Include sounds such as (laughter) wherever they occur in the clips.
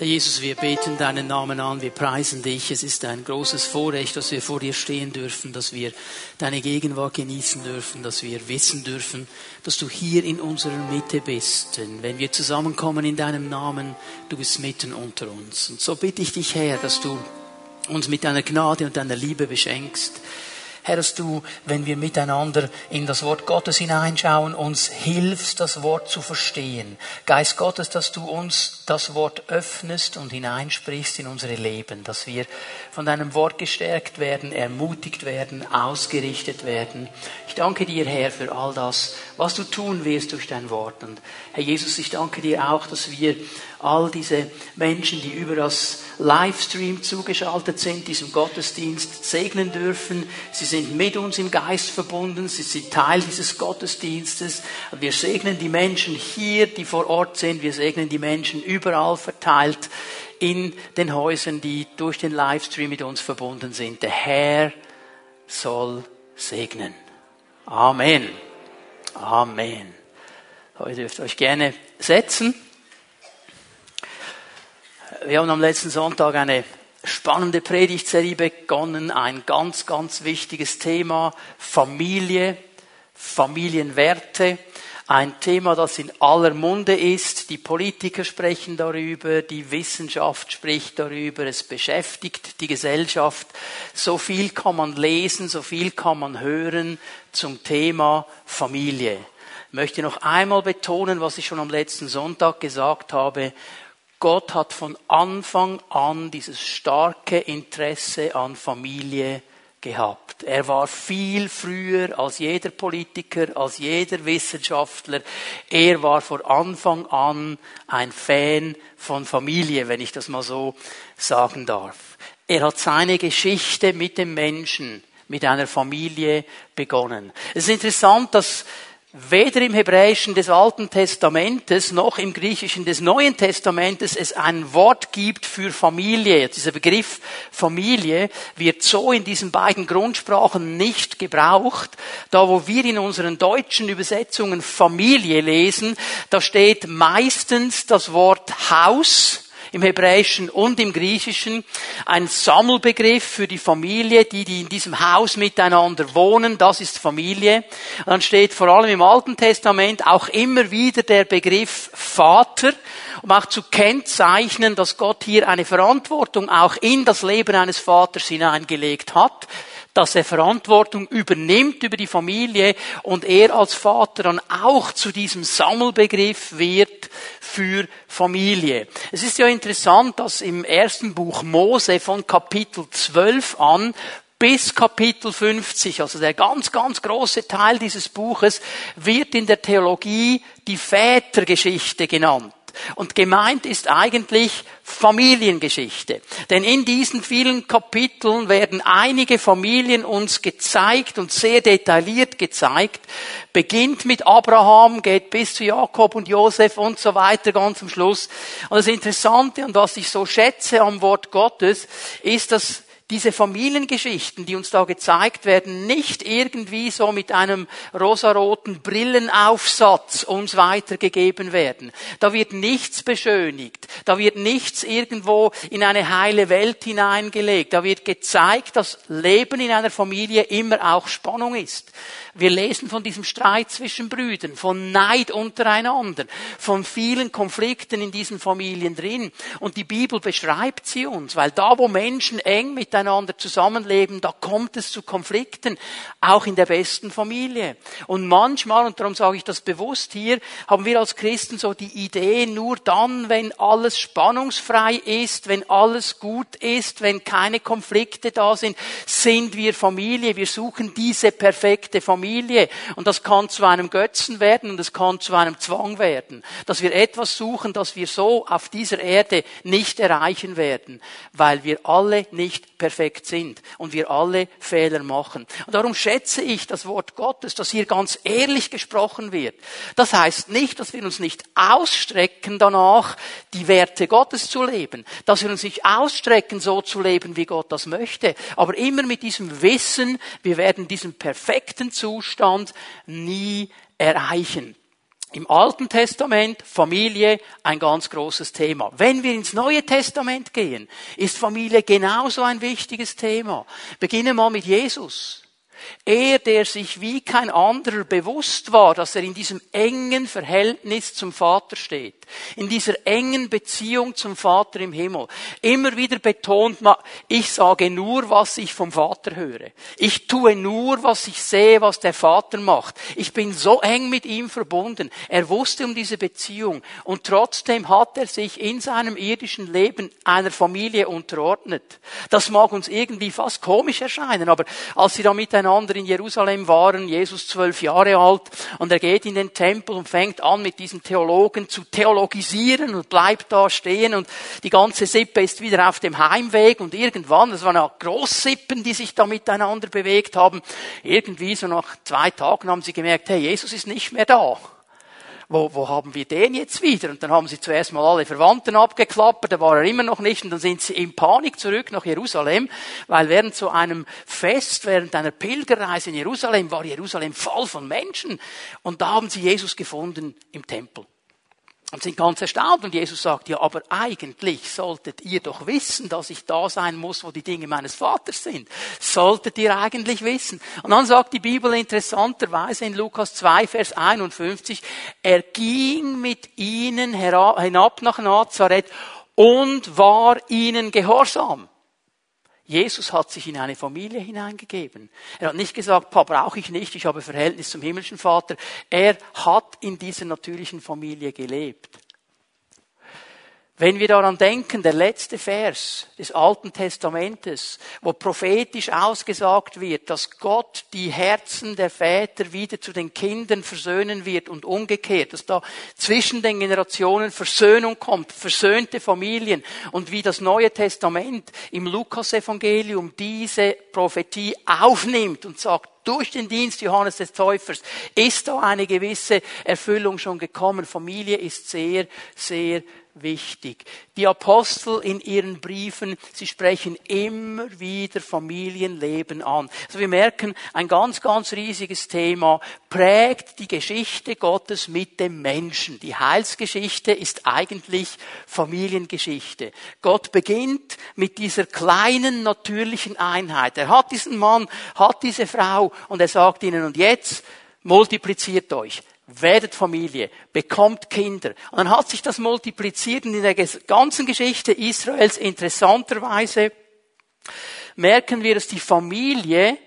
Herr Jesus, wir beten deinen Namen an, wir preisen dich. Es ist ein großes Vorrecht, dass wir vor dir stehen dürfen, dass wir deine Gegenwart genießen dürfen, dass wir wissen dürfen, dass du hier in unserer Mitte bist. Denn wenn wir zusammenkommen in deinem Namen, du bist mitten unter uns. Und so bitte ich dich, Herr, dass du uns mit deiner Gnade und deiner Liebe beschenkst Herr, dass du, wenn wir miteinander in das Wort Gottes hineinschauen, uns hilfst, das Wort zu verstehen. Geist Gottes, dass du uns das Wort öffnest und hineinsprichst in unsere Leben, dass wir von deinem Wort gestärkt werden, ermutigt werden, ausgerichtet werden. Ich danke dir, Herr, für all das, was du tun wirst durch dein Wort. Und Herr Jesus, ich danke dir auch, dass wir all diese Menschen, die über das Livestream zugeschaltet sind, diesem Gottesdienst segnen dürfen. Sie sind mit uns im Geist verbunden, sie sind Teil dieses Gottesdienstes. Wir segnen die Menschen hier, die vor Ort sind, wir segnen die Menschen überall verteilt in den Häusern, die durch den Livestream mit uns verbunden sind. Der Herr soll segnen. Amen. Amen. Ihr dürft euch gerne setzen. Wir haben am letzten Sonntag eine spannende Predigtserie begonnen, ein ganz, ganz wichtiges Thema, Familie, Familienwerte. Ein Thema, das in aller Munde ist. Die Politiker sprechen darüber, die Wissenschaft spricht darüber, es beschäftigt die Gesellschaft. So viel kann man lesen, so viel kann man hören zum Thema Familie. Ich möchte noch einmal betonen, was ich schon am letzten Sonntag gesagt habe. Gott hat von Anfang an dieses starke Interesse an Familie gehabt. Er war viel früher als jeder Politiker, als jeder Wissenschaftler. Er war von Anfang an ein Fan von Familie, wenn ich das mal so sagen darf. Er hat seine Geschichte mit dem Menschen, mit einer Familie begonnen. Es ist interessant, dass weder im Hebräischen des Alten Testamentes noch im Griechischen des Neuen Testamentes es ein Wort gibt für Familie. Dieser Begriff Familie wird so in diesen beiden Grundsprachen nicht gebraucht. Da wo wir in unseren deutschen Übersetzungen Familie lesen, da steht meistens das Wort Haus im Hebräischen und im Griechischen ein Sammelbegriff für die Familie, die, die in diesem Haus miteinander wohnen, das ist Familie. Dann steht vor allem im Alten Testament auch immer wieder der Begriff Vater, um auch zu kennzeichnen, dass Gott hier eine Verantwortung auch in das Leben eines Vaters hineingelegt hat dass er Verantwortung übernimmt über die Familie und er als Vater dann auch zu diesem Sammelbegriff wird für Familie. Es ist ja interessant, dass im ersten Buch Mose von Kapitel 12 an bis Kapitel 50, also der ganz, ganz große Teil dieses Buches, wird in der Theologie die Vätergeschichte genannt. Und gemeint ist eigentlich Familiengeschichte. Denn in diesen vielen Kapiteln werden einige Familien uns gezeigt und sehr detailliert gezeigt. Beginnt mit Abraham, geht bis zu Jakob und Josef und so weiter ganz am Schluss. Und das Interessante und was ich so schätze am Wort Gottes ist, dass diese Familiengeschichten, die uns da gezeigt werden, nicht irgendwie so mit einem rosaroten Brillenaufsatz uns weitergegeben werden. Da wird nichts beschönigt. Da wird nichts irgendwo in eine heile Welt hineingelegt. Da wird gezeigt, dass Leben in einer Familie immer auch Spannung ist. Wir lesen von diesem Streit zwischen Brüdern, von Neid untereinander, von vielen Konflikten in diesen Familien drin. Und die Bibel beschreibt sie uns, weil da, wo Menschen eng miteinander zusammenleben, da kommt es zu Konflikten, auch in der besten Familie. Und manchmal, und darum sage ich das bewusst hier, haben wir als Christen so die Idee, nur dann, wenn alles spannungsfrei ist, wenn alles gut ist, wenn keine Konflikte da sind, sind wir Familie. Wir suchen diese perfekte Familie. Familie. Und das kann zu einem Götzen werden und es kann zu einem Zwang werden. Dass wir etwas suchen, das wir so auf dieser Erde nicht erreichen werden, weil wir alle nicht perfekt sind und wir alle Fehler machen. Und darum schätze ich das Wort Gottes, dass hier ganz ehrlich gesprochen wird. Das heißt nicht, dass wir uns nicht ausstrecken danach, die Werte Gottes zu leben, dass wir uns nicht ausstrecken, so zu leben, wie Gott das möchte, aber immer mit diesem Wissen, wir werden diesen perfekten Zustand nie erreichen. im Alten Testament Familie ein ganz großes Thema. Wenn wir ins Neue Testament gehen, ist Familie genauso ein wichtiges Thema. Beginne mal mit Jesus. Er, der sich wie kein anderer bewusst war, dass er in diesem engen Verhältnis zum Vater steht, in dieser engen Beziehung zum Vater im Himmel, immer wieder betont, ich sage nur, was ich vom Vater höre. Ich tue nur, was ich sehe, was der Vater macht. Ich bin so eng mit ihm verbunden. Er wusste um diese Beziehung und trotzdem hat er sich in seinem irdischen Leben einer Familie unterordnet. Das mag uns irgendwie fast komisch erscheinen, aber als sie da miteinander miteinander in Jerusalem waren, Jesus zwölf Jahre alt, und er geht in den Tempel und fängt an, mit diesen Theologen zu theologisieren und bleibt da stehen und die ganze Sippe ist wieder auf dem Heimweg und irgendwann, das waren ja Großsippen, die sich da miteinander bewegt haben, irgendwie so nach zwei Tagen haben sie gemerkt, hey, Jesus ist nicht mehr da wo, wo haben wir den jetzt wieder? Und dann haben sie zuerst mal alle Verwandten abgeklappert, da war er immer noch nicht, und dann sind sie in Panik zurück nach Jerusalem, weil während so einem Fest, während einer Pilgerreise in Jerusalem, war Jerusalem voll von Menschen, und da haben sie Jesus gefunden im Tempel und sind ganz erstaunt. Und Jesus sagt, ja, aber eigentlich solltet ihr doch wissen, dass ich da sein muss, wo die Dinge meines Vaters sind. Solltet ihr eigentlich wissen. Und dann sagt die Bibel interessanterweise in Lukas 2, Vers 51, er ging mit ihnen hinab nach Nazareth und war ihnen gehorsam. Jesus hat sich in eine Familie hineingegeben. Er hat nicht gesagt, Pa brauche ich nicht, ich habe Verhältnis zum himmlischen Vater. Er hat in dieser natürlichen Familie gelebt. Wenn wir daran denken, der letzte Vers des Alten Testamentes, wo prophetisch ausgesagt wird, dass Gott die Herzen der Väter wieder zu den Kindern versöhnen wird und umgekehrt, dass da zwischen den Generationen Versöhnung kommt, versöhnte Familien und wie das Neue Testament im Lukasevangelium diese Prophetie aufnimmt und sagt, durch den Dienst Johannes des Täufers ist da eine gewisse Erfüllung schon gekommen. Familie ist sehr, sehr wichtig. Die Apostel in ihren Briefen, sie sprechen immer wieder Familienleben an. Also wir merken, ein ganz, ganz riesiges Thema prägt die Geschichte Gottes mit dem Menschen. Die Heilsgeschichte ist eigentlich Familiengeschichte. Gott beginnt mit dieser kleinen natürlichen Einheit. Er hat diesen Mann, hat diese Frau und er sagt ihnen, und jetzt multipliziert euch werdet Familie, bekommt Kinder. Und dann hat sich das multipliziert und in der ganzen Geschichte Israels interessanterweise merken wir, dass die Familie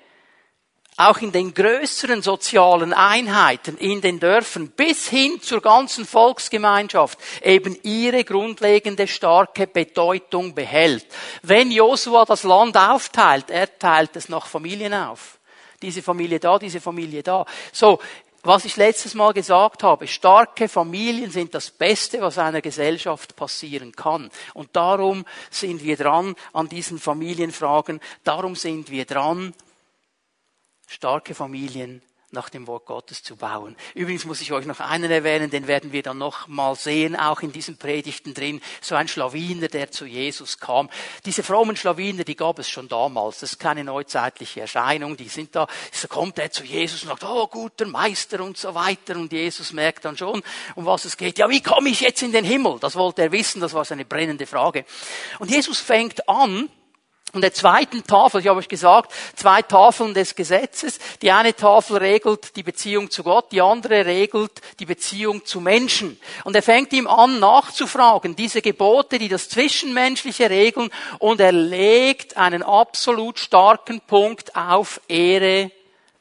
auch in den größeren sozialen Einheiten, in den Dörfern bis hin zur ganzen Volksgemeinschaft eben ihre grundlegende starke Bedeutung behält. Wenn Josua das Land aufteilt, er teilt es nach Familien auf. Diese Familie da, diese Familie da. So, was ich letztes Mal gesagt habe, starke Familien sind das Beste, was einer Gesellschaft passieren kann. Und darum sind wir dran an diesen Familienfragen. Darum sind wir dran, starke Familien nach dem Wort Gottes zu bauen. Übrigens muss ich euch noch einen erwähnen, den werden wir dann noch mal sehen, auch in diesen Predigten drin, so ein Schlawiner, der zu Jesus kam. Diese frommen Schlawiner, die gab es schon damals, das ist keine neuzeitliche Erscheinung, die sind da, so kommt er zu Jesus und sagt, oh, guter Meister und so weiter und Jesus merkt dann schon, um was es geht. Ja, wie komme ich jetzt in den Himmel? Das wollte er wissen, das war seine brennende Frage. Und Jesus fängt an, und der zweiten Tafel, ich habe euch gesagt, zwei Tafeln des Gesetzes. Die eine Tafel regelt die Beziehung zu Gott, die andere regelt die Beziehung zu Menschen. Und er fängt ihm an nachzufragen, diese Gebote, die das Zwischenmenschliche regeln, und er legt einen absolut starken Punkt auf Ehre,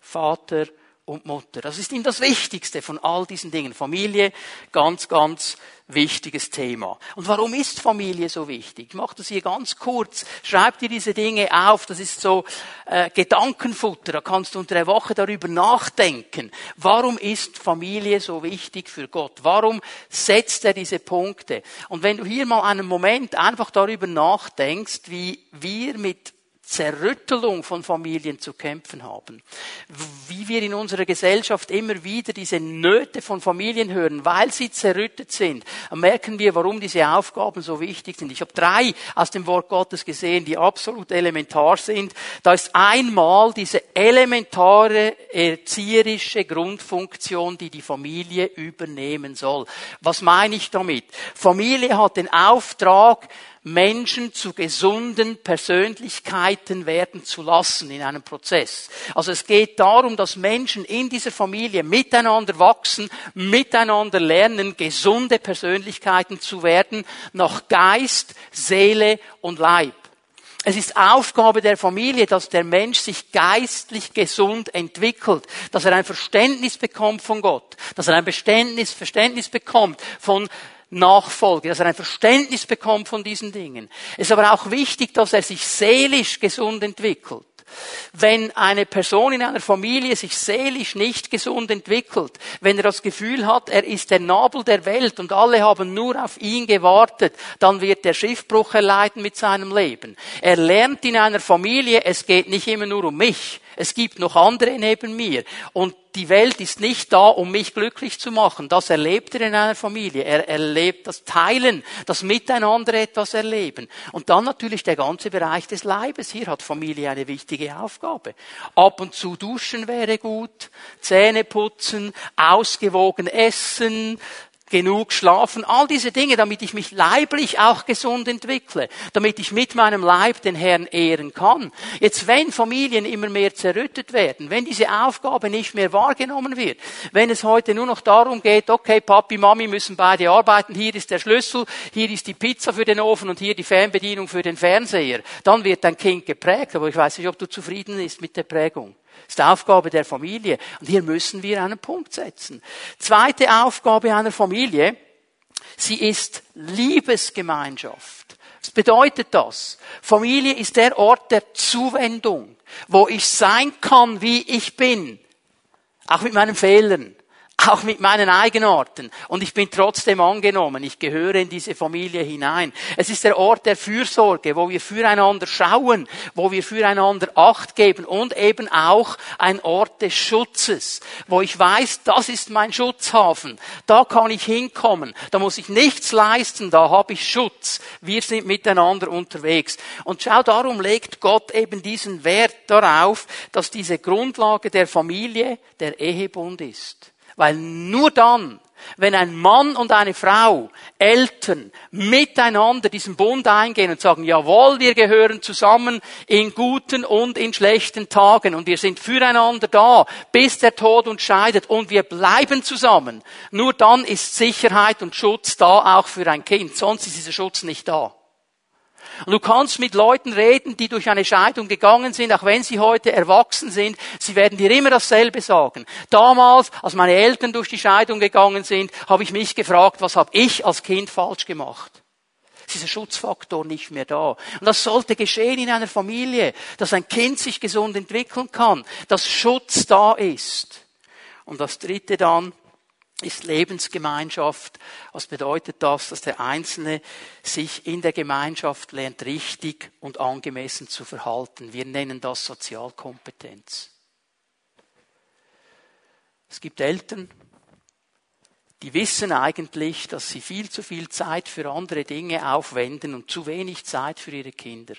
Vater und Mutter. Das ist ihm das Wichtigste von all diesen Dingen. Familie, ganz, ganz wichtiges Thema. Und warum ist Familie so wichtig? Ich mache das hier ganz kurz. Schreib dir diese Dinge auf. Das ist so äh, Gedankenfutter. Da kannst du unter der Woche darüber nachdenken. Warum ist Familie so wichtig für Gott? Warum setzt er diese Punkte? Und wenn du hier mal einen Moment einfach darüber nachdenkst, wie wir mit Zerrüttelung von Familien zu kämpfen haben. Wie wir in unserer Gesellschaft immer wieder diese Nöte von Familien hören, weil sie zerrüttet sind, merken wir, warum diese Aufgaben so wichtig sind. Ich habe drei aus dem Wort Gottes gesehen, die absolut elementar sind. Da ist einmal diese elementare erzieherische Grundfunktion, die die Familie übernehmen soll. Was meine ich damit? Familie hat den Auftrag, Menschen zu gesunden Persönlichkeiten werden zu lassen in einem Prozess. Also es geht darum, dass Menschen in dieser Familie miteinander wachsen, miteinander lernen, gesunde Persönlichkeiten zu werden, nach Geist, Seele und Leib. Es ist Aufgabe der Familie, dass der Mensch sich geistlich gesund entwickelt, dass er ein Verständnis bekommt von Gott, dass er ein Verständnis, bekommt von Nachfolge, dass er ein Verständnis bekommt von diesen Dingen. Es ist aber auch wichtig, dass er sich seelisch gesund entwickelt. Wenn eine Person in einer Familie sich seelisch nicht gesund entwickelt, wenn er das Gefühl hat, er ist der Nabel der Welt und alle haben nur auf ihn gewartet, dann wird er Schiffbruch erleiden mit seinem Leben. Er lernt in einer Familie, es geht nicht immer nur um mich. Es gibt noch andere neben mir. Und die Welt ist nicht da, um mich glücklich zu machen. Das erlebt er in einer Familie. Er erlebt das Teilen, das Miteinander etwas erleben. Und dann natürlich der ganze Bereich des Leibes. Hier hat Familie eine wichtige Aufgabe. Ab und zu duschen wäre gut, Zähne putzen, ausgewogen essen, genug schlafen, all diese Dinge, damit ich mich leiblich auch gesund entwickle, damit ich mit meinem Leib den Herrn ehren kann. Jetzt, wenn Familien immer mehr zerrüttet werden, wenn diese Aufgabe nicht mehr wahrgenommen wird, wenn es heute nur noch darum geht, okay, Papi, Mami müssen beide arbeiten, hier ist der Schlüssel, hier ist die Pizza für den Ofen und hier die Fernbedienung für den Fernseher, dann wird dein Kind geprägt, aber ich weiß nicht, ob du zufrieden bist mit der Prägung. Das ist die Aufgabe der Familie. Und hier müssen wir einen Punkt setzen. Zweite Aufgabe einer Familie, sie ist Liebesgemeinschaft. Was bedeutet das? Familie ist der Ort der Zuwendung, wo ich sein kann, wie ich bin. Auch mit meinen Fehlern auch mit meinen Eigenarten. Und ich bin trotzdem angenommen. Ich gehöre in diese Familie hinein. Es ist der Ort der Fürsorge, wo wir füreinander schauen, wo wir füreinander Acht geben und eben auch ein Ort des Schutzes, wo ich weiß, das ist mein Schutzhafen. Da kann ich hinkommen. Da muss ich nichts leisten. Da habe ich Schutz. Wir sind miteinander unterwegs. Und schau, darum legt Gott eben diesen Wert darauf, dass diese Grundlage der Familie der Ehebund ist. Weil nur dann, wenn ein Mann und eine Frau, Eltern, miteinander diesen Bund eingehen und sagen, jawohl, wir gehören zusammen in guten und in schlechten Tagen und wir sind füreinander da, bis der Tod uns scheidet und wir bleiben zusammen, nur dann ist Sicherheit und Schutz da auch für ein Kind, sonst ist dieser Schutz nicht da. Und du kannst mit Leuten reden, die durch eine Scheidung gegangen sind, auch wenn sie heute erwachsen sind, sie werden dir immer dasselbe sagen. Damals, als meine Eltern durch die Scheidung gegangen sind, habe ich mich gefragt, was habe ich als Kind falsch gemacht? ist dieser Schutzfaktor nicht mehr da. Und das sollte geschehen in einer Familie, dass ein Kind sich gesund entwickeln kann, dass Schutz da ist. Und das dritte dann, ist Lebensgemeinschaft. Was bedeutet das? Dass der Einzelne sich in der Gemeinschaft lernt, richtig und angemessen zu verhalten. Wir nennen das Sozialkompetenz. Es gibt Eltern, die wissen eigentlich, dass sie viel zu viel Zeit für andere Dinge aufwenden und zu wenig Zeit für ihre Kinder.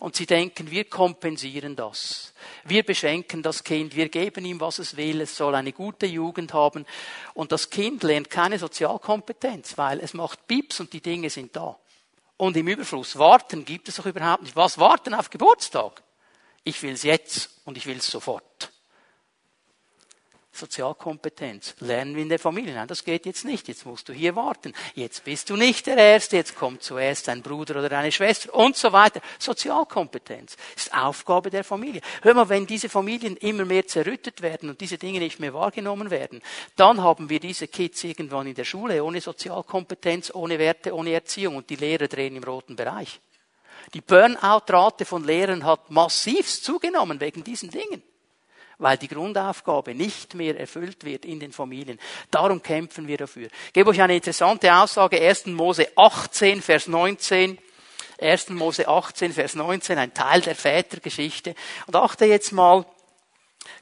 Und sie denken, wir kompensieren das. Wir beschenken das Kind, wir geben ihm, was es will, es soll eine gute Jugend haben. Und das Kind lernt keine Sozialkompetenz, weil es macht Pips und die Dinge sind da. Und im Überfluss. Warten gibt es doch überhaupt nicht. Was warten auf Geburtstag? Ich will es jetzt und ich will es sofort. Sozialkompetenz. Lernen wir in der Familie. Nein, das geht jetzt nicht. Jetzt musst du hier warten. Jetzt bist du nicht der Erste. Jetzt kommt zuerst ein Bruder oder eine Schwester und so weiter. Sozialkompetenz ist Aufgabe der Familie. Hör mal, wenn diese Familien immer mehr zerrüttet werden und diese Dinge nicht mehr wahrgenommen werden, dann haben wir diese Kids irgendwann in der Schule ohne Sozialkompetenz, ohne Werte, ohne Erziehung und die Lehrer drehen im roten Bereich. Die Burnout-Rate von Lehrern hat massivst zugenommen wegen diesen Dingen weil die Grundaufgabe nicht mehr erfüllt wird in den Familien. Darum kämpfen wir dafür. Ich gebe euch eine interessante Aussage, 1. Mose 18, Vers 19. 1. Mose 18, Vers 19, ein Teil der Vätergeschichte. Und achte jetzt mal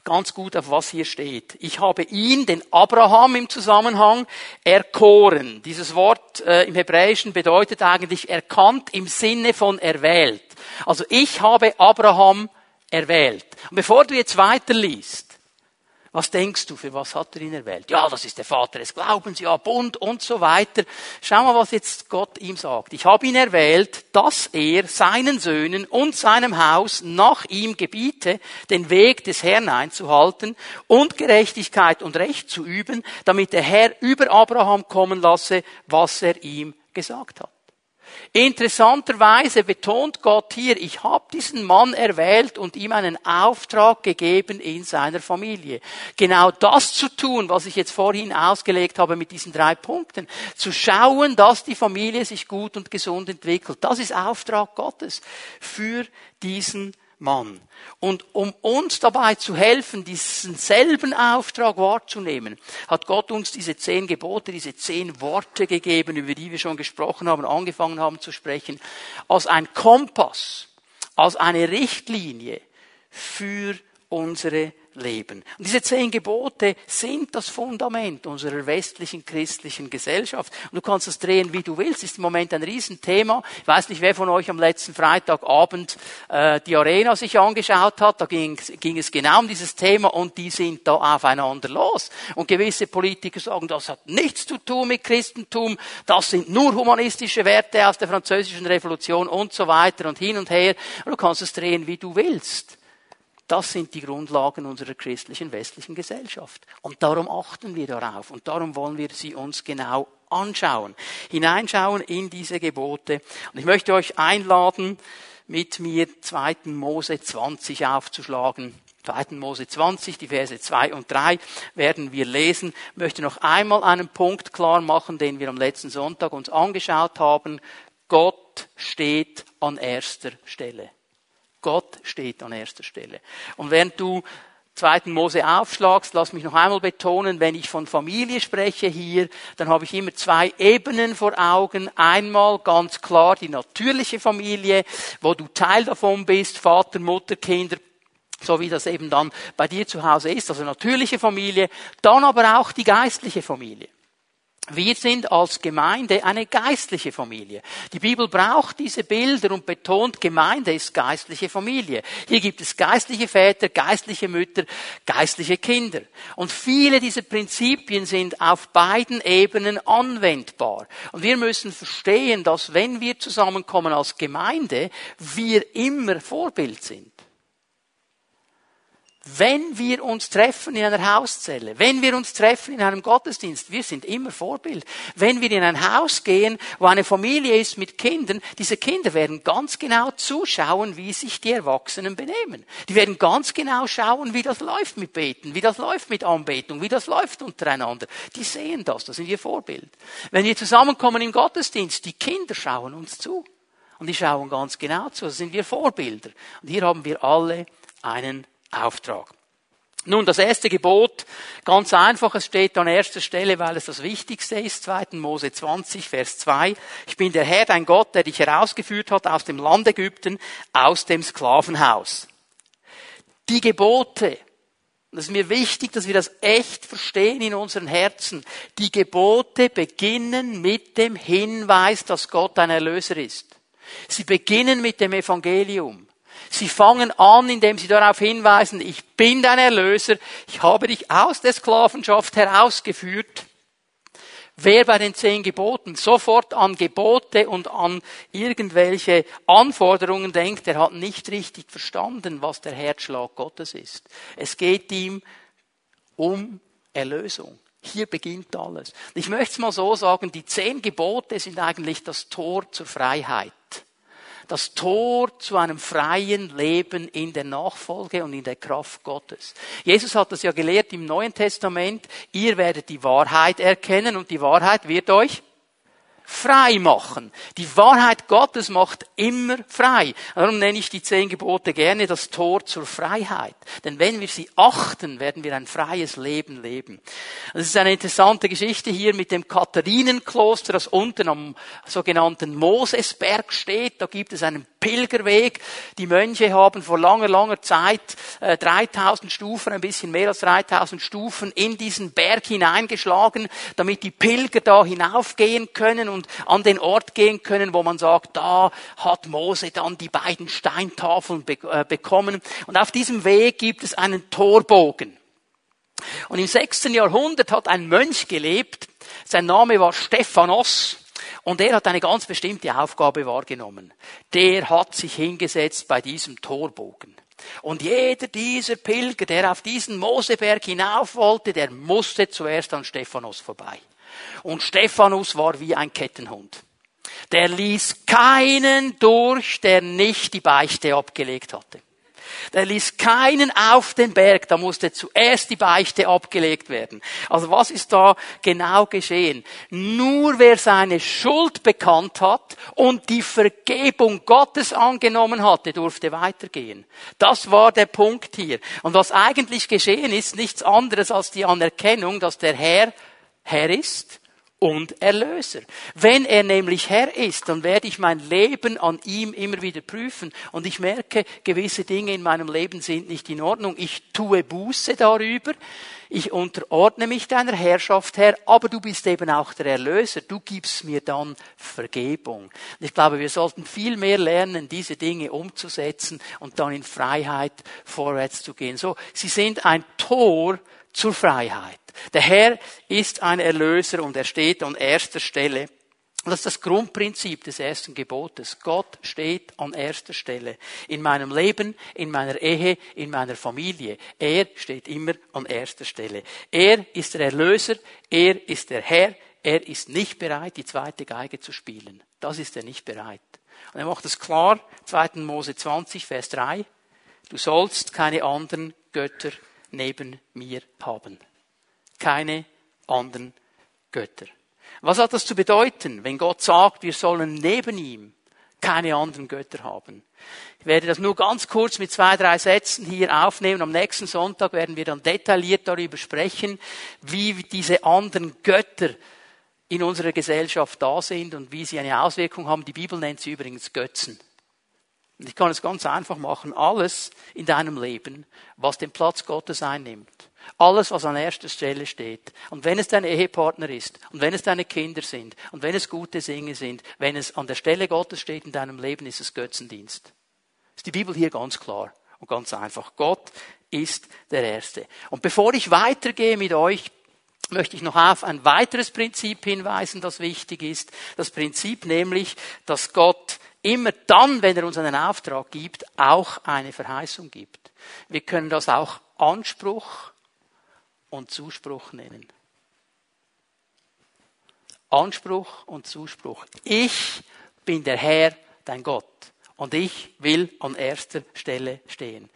ganz gut auf was hier steht. Ich habe ihn, den Abraham im Zusammenhang, erkoren. Dieses Wort äh, im Hebräischen bedeutet eigentlich erkannt im Sinne von erwählt. Also ich habe Abraham erwählt. Und bevor du jetzt weiterliest, was denkst du, für was hat er ihn erwählt? Ja, das ist der Vater des Glaubens, ja, Bund und so weiter. Schau mal, was jetzt Gott ihm sagt. Ich habe ihn erwählt, dass er seinen Söhnen und seinem Haus nach ihm gebiete, den Weg des Herrn einzuhalten und Gerechtigkeit und Recht zu üben, damit der Herr über Abraham kommen lasse, was er ihm gesagt hat. Interessanterweise betont Gott hier, ich habe diesen Mann erwählt und ihm einen Auftrag gegeben in seiner Familie. Genau das zu tun, was ich jetzt vorhin ausgelegt habe mit diesen drei Punkten. Zu schauen, dass die Familie sich gut und gesund entwickelt. Das ist Auftrag Gottes für diesen Mann. Und um uns dabei zu helfen, diesen selben Auftrag wahrzunehmen, hat Gott uns diese zehn Gebote, diese zehn Worte gegeben, über die wir schon gesprochen haben, angefangen haben zu sprechen, als ein Kompass, als eine Richtlinie für unsere leben. Und diese zehn Gebote sind das Fundament unserer westlichen christlichen Gesellschaft. Und du kannst das drehen, wie du willst. Ist im Moment ein Riesenthema. Ich weiß nicht, wer von euch am letzten Freitagabend äh, die Arena sich angeschaut hat. Da ging, ging es genau um dieses Thema und die sind da aufeinander los. Und gewisse Politiker sagen, das hat nichts zu tun mit Christentum. Das sind nur humanistische Werte aus der französischen Revolution und so weiter und hin und her. Und du kannst es drehen, wie du willst. Das sind die Grundlagen unserer christlichen westlichen Gesellschaft. Und darum achten wir darauf und darum wollen wir sie uns genau anschauen, hineinschauen in diese Gebote. Und ich möchte euch einladen, mit mir 2. Mose 20 aufzuschlagen. 2. Mose 20, die Verse 2 und 3 werden wir lesen. Ich möchte noch einmal einen Punkt klar machen, den wir am letzten Sonntag uns angeschaut haben. Gott steht an erster Stelle. Gott steht an erster Stelle. Und während du 2. Mose aufschlagst, lass mich noch einmal betonen, wenn ich von Familie spreche hier, dann habe ich immer zwei Ebenen vor Augen. Einmal ganz klar die natürliche Familie, wo du Teil davon bist, Vater, Mutter, Kinder, so wie das eben dann bei dir zu Hause ist, also natürliche Familie. Dann aber auch die geistliche Familie. Wir sind als Gemeinde eine geistliche Familie. Die Bibel braucht diese Bilder und betont, Gemeinde ist geistliche Familie. Hier gibt es geistliche Väter, geistliche Mütter, geistliche Kinder. Und viele dieser Prinzipien sind auf beiden Ebenen anwendbar. Und wir müssen verstehen, dass wenn wir zusammenkommen als Gemeinde, wir immer Vorbild sind. Wenn wir uns treffen in einer Hauszelle, wenn wir uns treffen in einem Gottesdienst, wir sind immer Vorbild. Wenn wir in ein Haus gehen, wo eine Familie ist mit Kindern, diese Kinder werden ganz genau zuschauen, wie sich die Erwachsenen benehmen. Die werden ganz genau schauen, wie das läuft mit Beten, wie das läuft mit Anbetung, wie das läuft untereinander. Die sehen das, das sind wir Vorbild. Wenn wir zusammenkommen im Gottesdienst, die Kinder schauen uns zu. Und die schauen ganz genau zu, das sind wir Vorbilder. Und hier haben wir alle einen Auftrag. Nun, das erste Gebot, ganz einfach, es steht an erster Stelle, weil es das Wichtigste ist, 2. Mose 20, Vers 2. Ich bin der Herr, dein Gott, der dich herausgeführt hat aus dem Land Ägypten, aus dem Sklavenhaus. Die Gebote, das ist mir wichtig, dass wir das echt verstehen in unseren Herzen. Die Gebote beginnen mit dem Hinweis, dass Gott ein Erlöser ist. Sie beginnen mit dem Evangelium. Sie fangen an, indem sie darauf hinweisen, ich bin dein Erlöser, ich habe dich aus der Sklavenschaft herausgeführt. Wer bei den zehn Geboten sofort an Gebote und an irgendwelche Anforderungen denkt, der hat nicht richtig verstanden, was der Herzschlag Gottes ist. Es geht ihm um Erlösung. Hier beginnt alles. Ich möchte es mal so sagen, die zehn Gebote sind eigentlich das Tor zur Freiheit das Tor zu einem freien Leben in der Nachfolge und in der Kraft Gottes. Jesus hat das ja gelehrt im Neuen Testament. Ihr werdet die Wahrheit erkennen und die Wahrheit wird euch frei machen. Die Wahrheit Gottes macht immer frei. Darum nenne ich die zehn Gebote gerne das Tor zur Freiheit. Denn wenn wir sie achten, werden wir ein freies Leben leben. Das ist eine interessante Geschichte hier mit dem Katharinenkloster, das unten am sogenannten Mosesberg steht. Da gibt es einen Pilgerweg. Die Mönche haben vor langer, langer Zeit äh, 3000 Stufen, ein bisschen mehr als 3000 Stufen in diesen Berg hineingeschlagen, damit die Pilger da hinaufgehen können und an den Ort gehen können, wo man sagt, da hat Mose dann die beiden Steintafeln äh, bekommen. Und auf diesem Weg gibt es einen Torbogen. Und im sechsten Jahrhundert hat ein Mönch gelebt, sein Name war Stephanos, und er hat eine ganz bestimmte Aufgabe wahrgenommen. Der hat sich hingesetzt bei diesem Torbogen. Und jeder dieser Pilger, der auf diesen Moseberg hinauf wollte, der musste zuerst an Stephanus vorbei. Und Stephanus war wie ein Kettenhund. Der ließ keinen durch, der nicht die Beichte abgelegt hatte. Der ließ keinen auf den Berg, da musste zuerst die Beichte abgelegt werden. Also was ist da genau geschehen? Nur wer seine Schuld bekannt hat und die Vergebung Gottes angenommen hatte, durfte weitergehen. Das war der Punkt hier. Und was eigentlich geschehen ist, nichts anderes als die Anerkennung, dass der Herr Herr ist und Erlöser. Wenn er nämlich Herr ist, dann werde ich mein Leben an ihm immer wieder prüfen und ich merke, gewisse Dinge in meinem Leben sind nicht in Ordnung. Ich tue Buße darüber. Ich unterordne mich deiner Herrschaft, Herr, aber du bist eben auch der Erlöser. Du gibst mir dann Vergebung. ich glaube, wir sollten viel mehr lernen, diese Dinge umzusetzen und dann in Freiheit vorwärts zu gehen. So, sie sind ein Tor zur Freiheit. Der Herr ist ein Erlöser und er steht an erster Stelle. das ist das Grundprinzip des ersten Gebotes. Gott steht an erster Stelle. In meinem Leben, in meiner Ehe, in meiner Familie. Er steht immer an erster Stelle. Er ist der Erlöser. Er ist der Herr. Er ist nicht bereit, die zweite Geige zu spielen. Das ist er nicht bereit. Und er macht es klar, 2. Mose 20, Vers 3. Du sollst keine anderen Götter neben mir haben keine anderen Götter. Was hat das zu bedeuten, wenn Gott sagt, wir sollen neben ihm keine anderen Götter haben? Ich werde das nur ganz kurz mit zwei, drei Sätzen hier aufnehmen. Am nächsten Sonntag werden wir dann detailliert darüber sprechen, wie diese anderen Götter in unserer Gesellschaft da sind und wie sie eine Auswirkung haben. Die Bibel nennt sie übrigens Götzen. Und ich kann es ganz einfach machen. Alles in deinem Leben, was den Platz Gottes einnimmt, alles, was an erster Stelle steht. Und wenn es dein Ehepartner ist, und wenn es deine Kinder sind, und wenn es gute Dinge sind, wenn es an der Stelle Gottes steht in deinem Leben, ist es Götzendienst. Ist die Bibel hier ganz klar und ganz einfach. Gott ist der Erste. Und bevor ich weitergehe mit euch, möchte ich noch auf ein weiteres Prinzip hinweisen, das wichtig ist. Das Prinzip nämlich, dass Gott immer dann, wenn er uns einen Auftrag gibt, auch eine Verheißung gibt. Wir können das auch Anspruch und Zuspruch nennen. Anspruch und Zuspruch. Ich bin der Herr, dein Gott. Und ich will an erster Stelle stehen.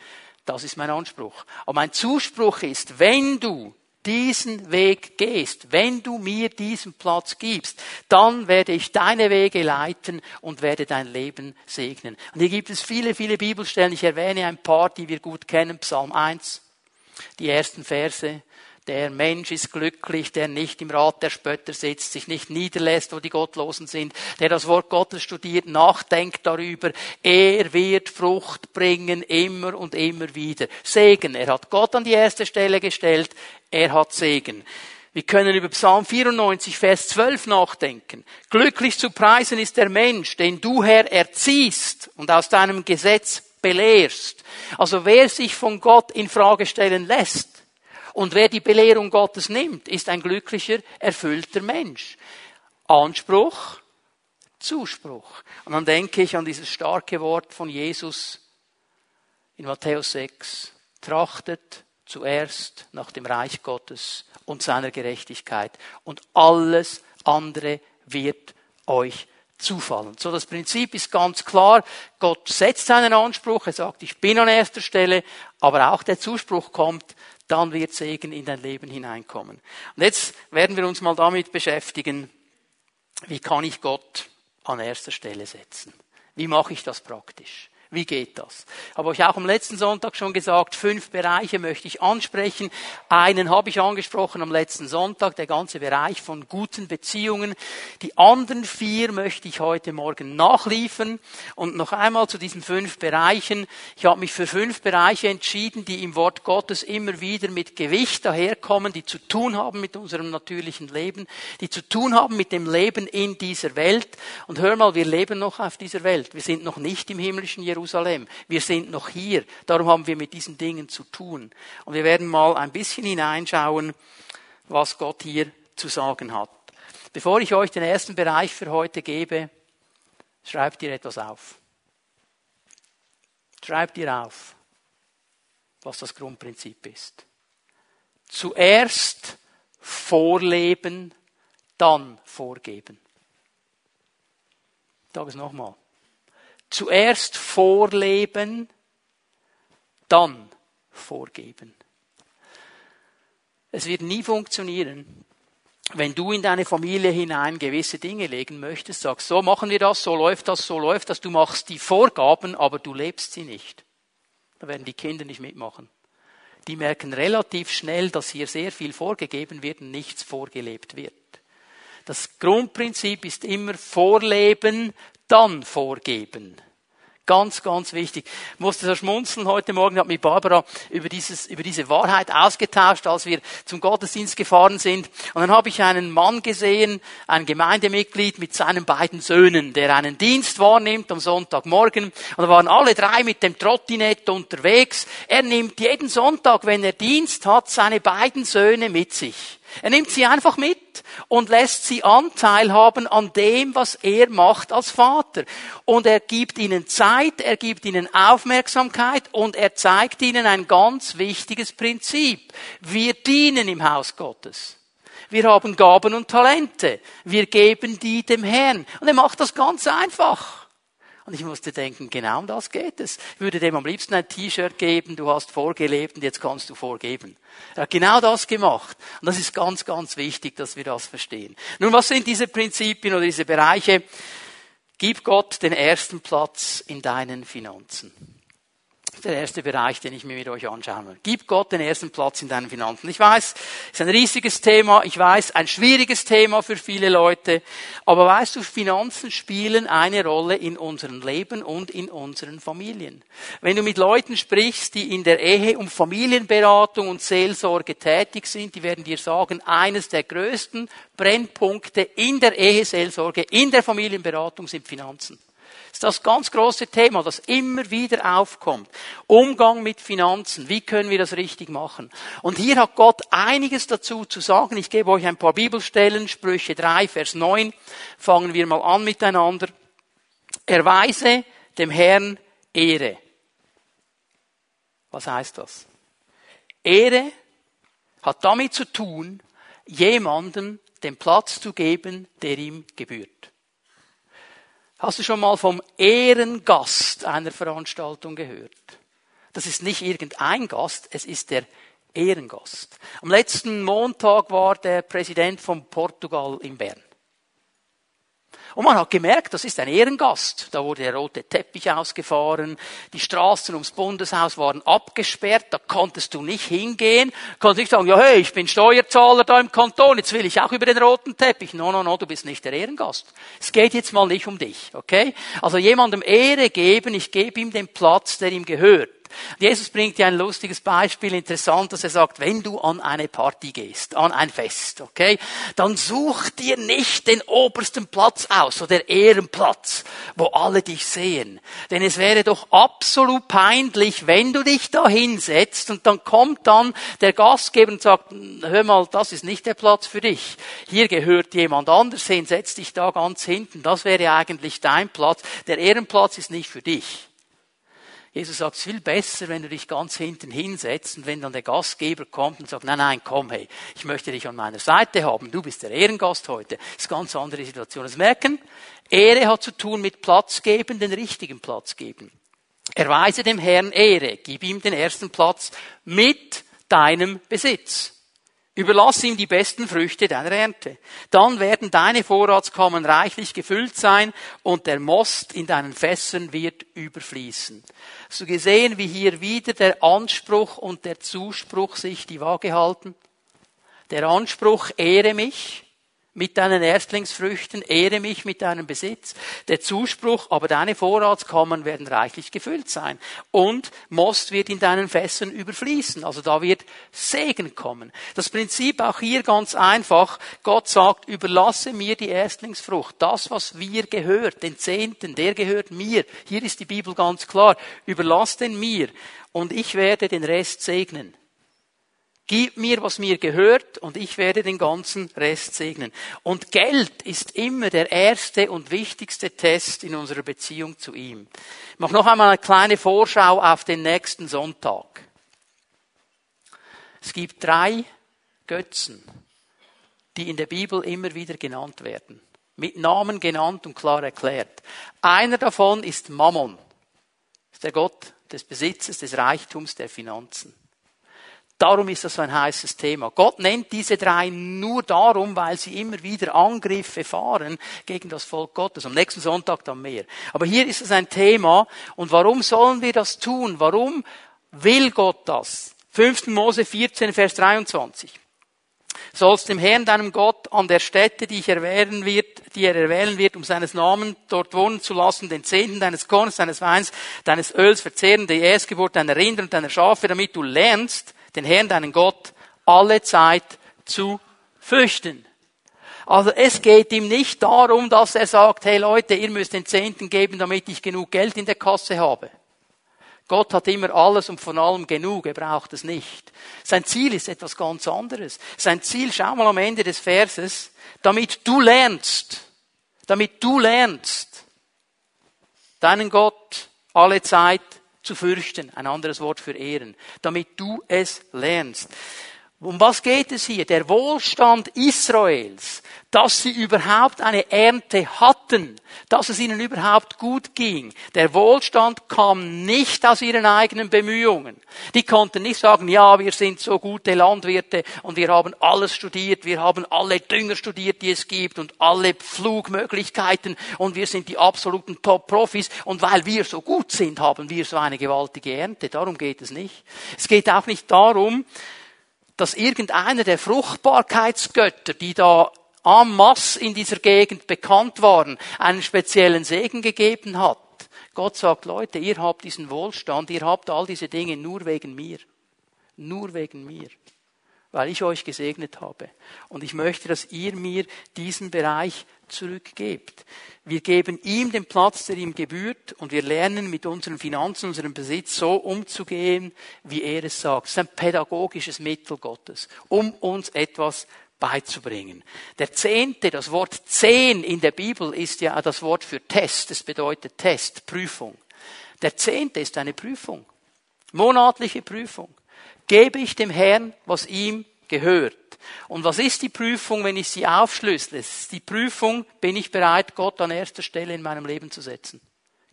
Das ist mein Anspruch. Aber mein Zuspruch ist, wenn du diesen Weg gehst, wenn du mir diesen Platz gibst, dann werde ich deine Wege leiten und werde dein Leben segnen. Und hier gibt es viele, viele Bibelstellen. Ich erwähne ein paar, die wir gut kennen. Psalm 1, die ersten Verse. Der Mensch ist glücklich, der nicht im Rat der Spötter sitzt, sich nicht niederlässt, wo die Gottlosen sind, der das Wort Gottes studiert, nachdenkt darüber. Er wird Frucht bringen, immer und immer wieder. Segen. Er hat Gott an die erste Stelle gestellt. Er hat Segen. Wir können über Psalm 94, Vers 12 nachdenken. Glücklich zu preisen ist der Mensch, den du Herr erziehst und aus deinem Gesetz belehrst. Also wer sich von Gott in Frage stellen lässt, und wer die Belehrung Gottes nimmt, ist ein glücklicher, erfüllter Mensch. Anspruch, Zuspruch. Und dann denke ich an dieses starke Wort von Jesus in Matthäus 6. Trachtet zuerst nach dem Reich Gottes und seiner Gerechtigkeit und alles andere wird euch zufallen. So, das Prinzip ist ganz klar. Gott setzt seinen Anspruch. Er sagt, ich bin an erster Stelle. Aber auch der Zuspruch kommt, dann wird Segen in dein Leben hineinkommen. Und jetzt werden wir uns mal damit beschäftigen, wie kann ich Gott an erster Stelle setzen? Wie mache ich das praktisch? Wie geht das? Habe euch auch am letzten Sonntag schon gesagt, fünf Bereiche möchte ich ansprechen. Einen habe ich angesprochen am letzten Sonntag, der ganze Bereich von guten Beziehungen. Die anderen vier möchte ich heute Morgen nachliefern. Und noch einmal zu diesen fünf Bereichen. Ich habe mich für fünf Bereiche entschieden, die im Wort Gottes immer wieder mit Gewicht daherkommen, die zu tun haben mit unserem natürlichen Leben, die zu tun haben mit dem Leben in dieser Welt. Und hör mal, wir leben noch auf dieser Welt. Wir sind noch nicht im himmlischen Jerusalem. Jerusalem. Wir sind noch hier. Darum haben wir mit diesen Dingen zu tun. Und wir werden mal ein bisschen hineinschauen, was Gott hier zu sagen hat. Bevor ich euch den ersten Bereich für heute gebe, schreibt ihr etwas auf. Schreibt ihr auf, was das Grundprinzip ist. Zuerst vorleben, dann vorgeben. Ich sage es nochmal. Zuerst vorleben, dann vorgeben. Es wird nie funktionieren, wenn du in deine Familie hinein gewisse Dinge legen möchtest, sagst, so machen wir das, so läuft das, so läuft das, du machst die Vorgaben, aber du lebst sie nicht. Da werden die Kinder nicht mitmachen. Die merken relativ schnell, dass hier sehr viel vorgegeben wird und nichts vorgelebt wird. Das Grundprinzip ist immer Vorleben, dann vorgeben. Ganz, ganz wichtig. Ich musste so schmunzeln heute Morgen, habe mit Barbara über, dieses, über diese Wahrheit ausgetauscht, als wir zum Gottesdienst gefahren sind. Und dann habe ich einen Mann gesehen, ein Gemeindemitglied mit seinen beiden Söhnen, der einen Dienst wahrnimmt am Sonntagmorgen. Und da waren alle drei mit dem Trottinett unterwegs. Er nimmt jeden Sonntag, wenn er Dienst hat, seine beiden Söhne mit sich. Er nimmt sie einfach mit und lässt sie Anteil haben an dem, was er macht als Vater. Und er gibt ihnen Zeit, er gibt ihnen Aufmerksamkeit und er zeigt ihnen ein ganz wichtiges Prinzip. Wir dienen im Haus Gottes. Wir haben Gaben und Talente. Wir geben die dem Herrn. Und er macht das ganz einfach. Und ich musste denken, genau um das geht es. Ich würde dem am liebsten ein T-Shirt geben, du hast vorgelebt und jetzt kannst du vorgeben. Er hat genau das gemacht. Und das ist ganz, ganz wichtig, dass wir das verstehen. Nun, was sind diese Prinzipien oder diese Bereiche? Gib Gott den ersten Platz in deinen Finanzen der erste Bereich, den ich mir mit euch anschauen will. Gib Gott den ersten Platz in deinen Finanzen. Ich weiß, es ist ein riesiges Thema. Ich weiß, ein schwieriges Thema für viele Leute. Aber weißt du, Finanzen spielen eine Rolle in unserem Leben und in unseren Familien. Wenn du mit Leuten sprichst, die in der Ehe um Familienberatung und Seelsorge tätig sind, die werden dir sagen, eines der größten Brennpunkte in der Eheseelsorge, in der Familienberatung sind Finanzen ist das ganz große Thema, das immer wieder aufkommt. Umgang mit Finanzen. Wie können wir das richtig machen? Und hier hat Gott einiges dazu zu sagen. Ich gebe euch ein paar Bibelstellen. Sprüche 3, Vers 9. Fangen wir mal an miteinander. Erweise dem Herrn Ehre. Was heißt das? Ehre hat damit zu tun, jemandem den Platz zu geben, der ihm gebührt. Hast du schon mal vom Ehrengast einer Veranstaltung gehört? Das ist nicht irgendein Gast, es ist der Ehrengast. Am letzten Montag war der Präsident von Portugal in Bern. Und man hat gemerkt, das ist ein Ehrengast. Da wurde der rote Teppich ausgefahren, die Straßen ums Bundeshaus waren abgesperrt, da konntest du nicht hingehen, konntest nicht sagen, ja hey, ich bin Steuerzahler da im Kanton, jetzt will ich auch über den roten Teppich. No, no, no, du bist nicht der Ehrengast. Es geht jetzt mal nicht um dich, okay? Also jemandem Ehre geben, ich gebe ihm den Platz, der ihm gehört. Jesus bringt dir ein lustiges Beispiel, interessant, dass er sagt, wenn du an eine Party gehst, an ein Fest, okay, dann such dir nicht den obersten Platz aus, so der Ehrenplatz, wo alle dich sehen. Denn es wäre doch absolut peinlich, wenn du dich da hinsetzt und dann kommt dann der Gastgeber und sagt, hör mal, das ist nicht der Platz für dich. Hier gehört jemand anders hin, setz dich da ganz hinten. Das wäre eigentlich dein Platz. Der Ehrenplatz ist nicht für dich. Jesus sagt, es ist viel besser, wenn du dich ganz hinten hinsetzt und wenn dann der Gastgeber kommt und sagt, nein, nein, komm, hey, ich möchte dich an meiner Seite haben, du bist der Ehrengast heute. Das ist eine ganz andere Situation. Das merken, Ehre hat zu tun mit Platz geben, den richtigen Platz geben. Erweise dem Herrn Ehre, gib ihm den ersten Platz mit deinem Besitz. Überlass ihm die besten Früchte deiner Ernte. Dann werden deine Vorratskammern reichlich gefüllt sein und der Most in deinen Fässern wird überfließen. Du gesehen, wie hier wieder der Anspruch und der Zuspruch sich die Waage halten? Der Anspruch, ehre mich, mit deinen Erstlingsfrüchten, ehre mich mit deinem Besitz. Der Zuspruch, aber deine Vorratskammern werden reichlich gefüllt sein. Und Most wird in deinen Fässern überfließen. Also da wird Segen kommen. Das Prinzip auch hier ganz einfach. Gott sagt, überlasse mir die Erstlingsfrucht. Das, was wir gehört, den Zehnten, der gehört mir. Hier ist die Bibel ganz klar. Überlass den mir. Und ich werde den Rest segnen. Gib mir, was mir gehört, und ich werde den ganzen Rest segnen. Und Geld ist immer der erste und wichtigste Test in unserer Beziehung zu ihm. Ich mache noch einmal eine kleine Vorschau auf den nächsten Sonntag. Es gibt drei Götzen, die in der Bibel immer wieder genannt werden. Mit Namen genannt und klar erklärt. Einer davon ist Mammon. Ist der Gott des Besitzes, des Reichtums, der Finanzen. Darum ist das so ein heißes Thema. Gott nennt diese drei nur darum, weil sie immer wieder Angriffe fahren gegen das Volk Gottes. Am nächsten Sonntag dann mehr. Aber hier ist es ein Thema. Und warum sollen wir das tun? Warum will Gott das? 5. Mose 14, Vers 23 sollst dem Herrn, deinem Gott, an der Stätte, die ich erwählen wird, die er erwählen wird, um seines Namen dort wohnen zu lassen, den Zehnten deines Korns, deines Weins, deines Öls verzehren, die Erstgeburt deiner Rinder und deiner Schafe, damit du lernst, den Herrn, deinen Gott, alle Zeit zu fürchten. Also es geht ihm nicht darum, dass er sagt, hey Leute, ihr müsst den Zehnten geben, damit ich genug Geld in der Kasse habe. Gott hat immer alles und von allem genug, er braucht es nicht. Sein Ziel ist etwas ganz anderes. Sein Ziel, schau mal am Ende des Verses, damit du lernst, damit du lernst, deinen Gott alle Zeit zu fürchten, ein anderes Wort für ehren, damit du es lernst. Um was geht es hier? Der Wohlstand Israels, dass sie überhaupt eine Ernte hatten, dass es ihnen überhaupt gut ging. Der Wohlstand kam nicht aus ihren eigenen Bemühungen. Die konnten nicht sagen, ja, wir sind so gute Landwirte und wir haben alles studiert, wir haben alle Dünger studiert, die es gibt und alle Flugmöglichkeiten und wir sind die absoluten Top-Profis und weil wir so gut sind, haben wir so eine gewaltige Ernte. Darum geht es nicht. Es geht auch nicht darum, dass irgendeiner der Fruchtbarkeitsgötter, die da en masse in dieser Gegend bekannt waren, einen speziellen Segen gegeben hat. Gott sagt, Leute, ihr habt diesen Wohlstand, ihr habt all diese Dinge nur wegen mir. Nur wegen mir. Weil ich euch gesegnet habe. Und ich möchte, dass ihr mir diesen Bereich zurückgebt. Wir geben ihm den Platz, der ihm gebührt, und wir lernen mit unseren Finanzen, unserem Besitz so umzugehen, wie er es sagt. Das ist ein pädagogisches Mittel Gottes, um uns etwas beizubringen. Der Zehnte, das Wort Zehn in der Bibel ist ja das Wort für Test. Es bedeutet Test, Prüfung. Der Zehnte ist eine Prüfung. Monatliche Prüfung. Gebe ich dem Herrn, was ihm gehört. Und was ist die Prüfung, wenn ich sie aufschlüssele? Es ist die Prüfung, bin ich bereit, Gott an erster Stelle in meinem Leben zu setzen?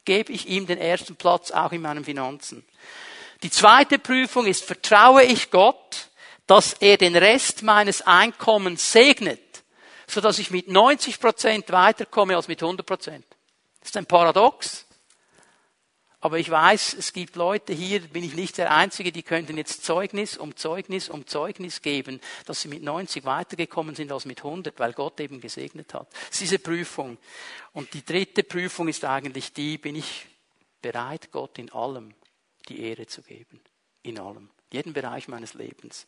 Gebe ich ihm den ersten Platz auch in meinen Finanzen? Die zweite Prüfung ist, vertraue ich Gott, dass er den Rest meines Einkommens segnet, sodass ich mit 90 Prozent weiterkomme als mit 100 Prozent. Das ist ein Paradox. Aber ich weiß, es gibt Leute hier, bin ich nicht der Einzige, die könnten jetzt Zeugnis um Zeugnis um Zeugnis geben, dass sie mit 90 weitergekommen sind als mit 100, weil Gott eben gesegnet hat. Das ist diese Prüfung. Und die dritte Prüfung ist eigentlich die, bin ich bereit, Gott in allem die Ehre zu geben? In allem jeden Bereich meines Lebens.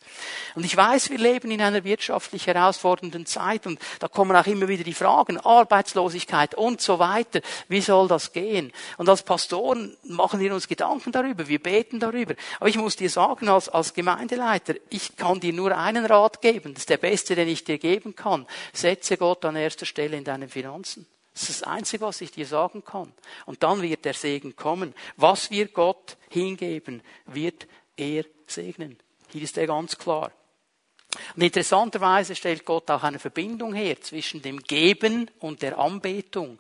Und ich weiß, wir leben in einer wirtschaftlich herausfordernden Zeit und da kommen auch immer wieder die Fragen, Arbeitslosigkeit und so weiter. Wie soll das gehen? Und als Pastoren machen wir uns Gedanken darüber, wir beten darüber. Aber ich muss dir sagen, als, als Gemeindeleiter, ich kann dir nur einen Rat geben. Das ist der beste, den ich dir geben kann. Setze Gott an erster Stelle in deinen Finanzen. Das ist das Einzige, was ich dir sagen kann. Und dann wird der Segen kommen. Was wir Gott hingeben, wird er segnen. Hier ist er ganz klar. Und interessanterweise stellt Gott auch eine Verbindung her zwischen dem Geben und der Anbetung.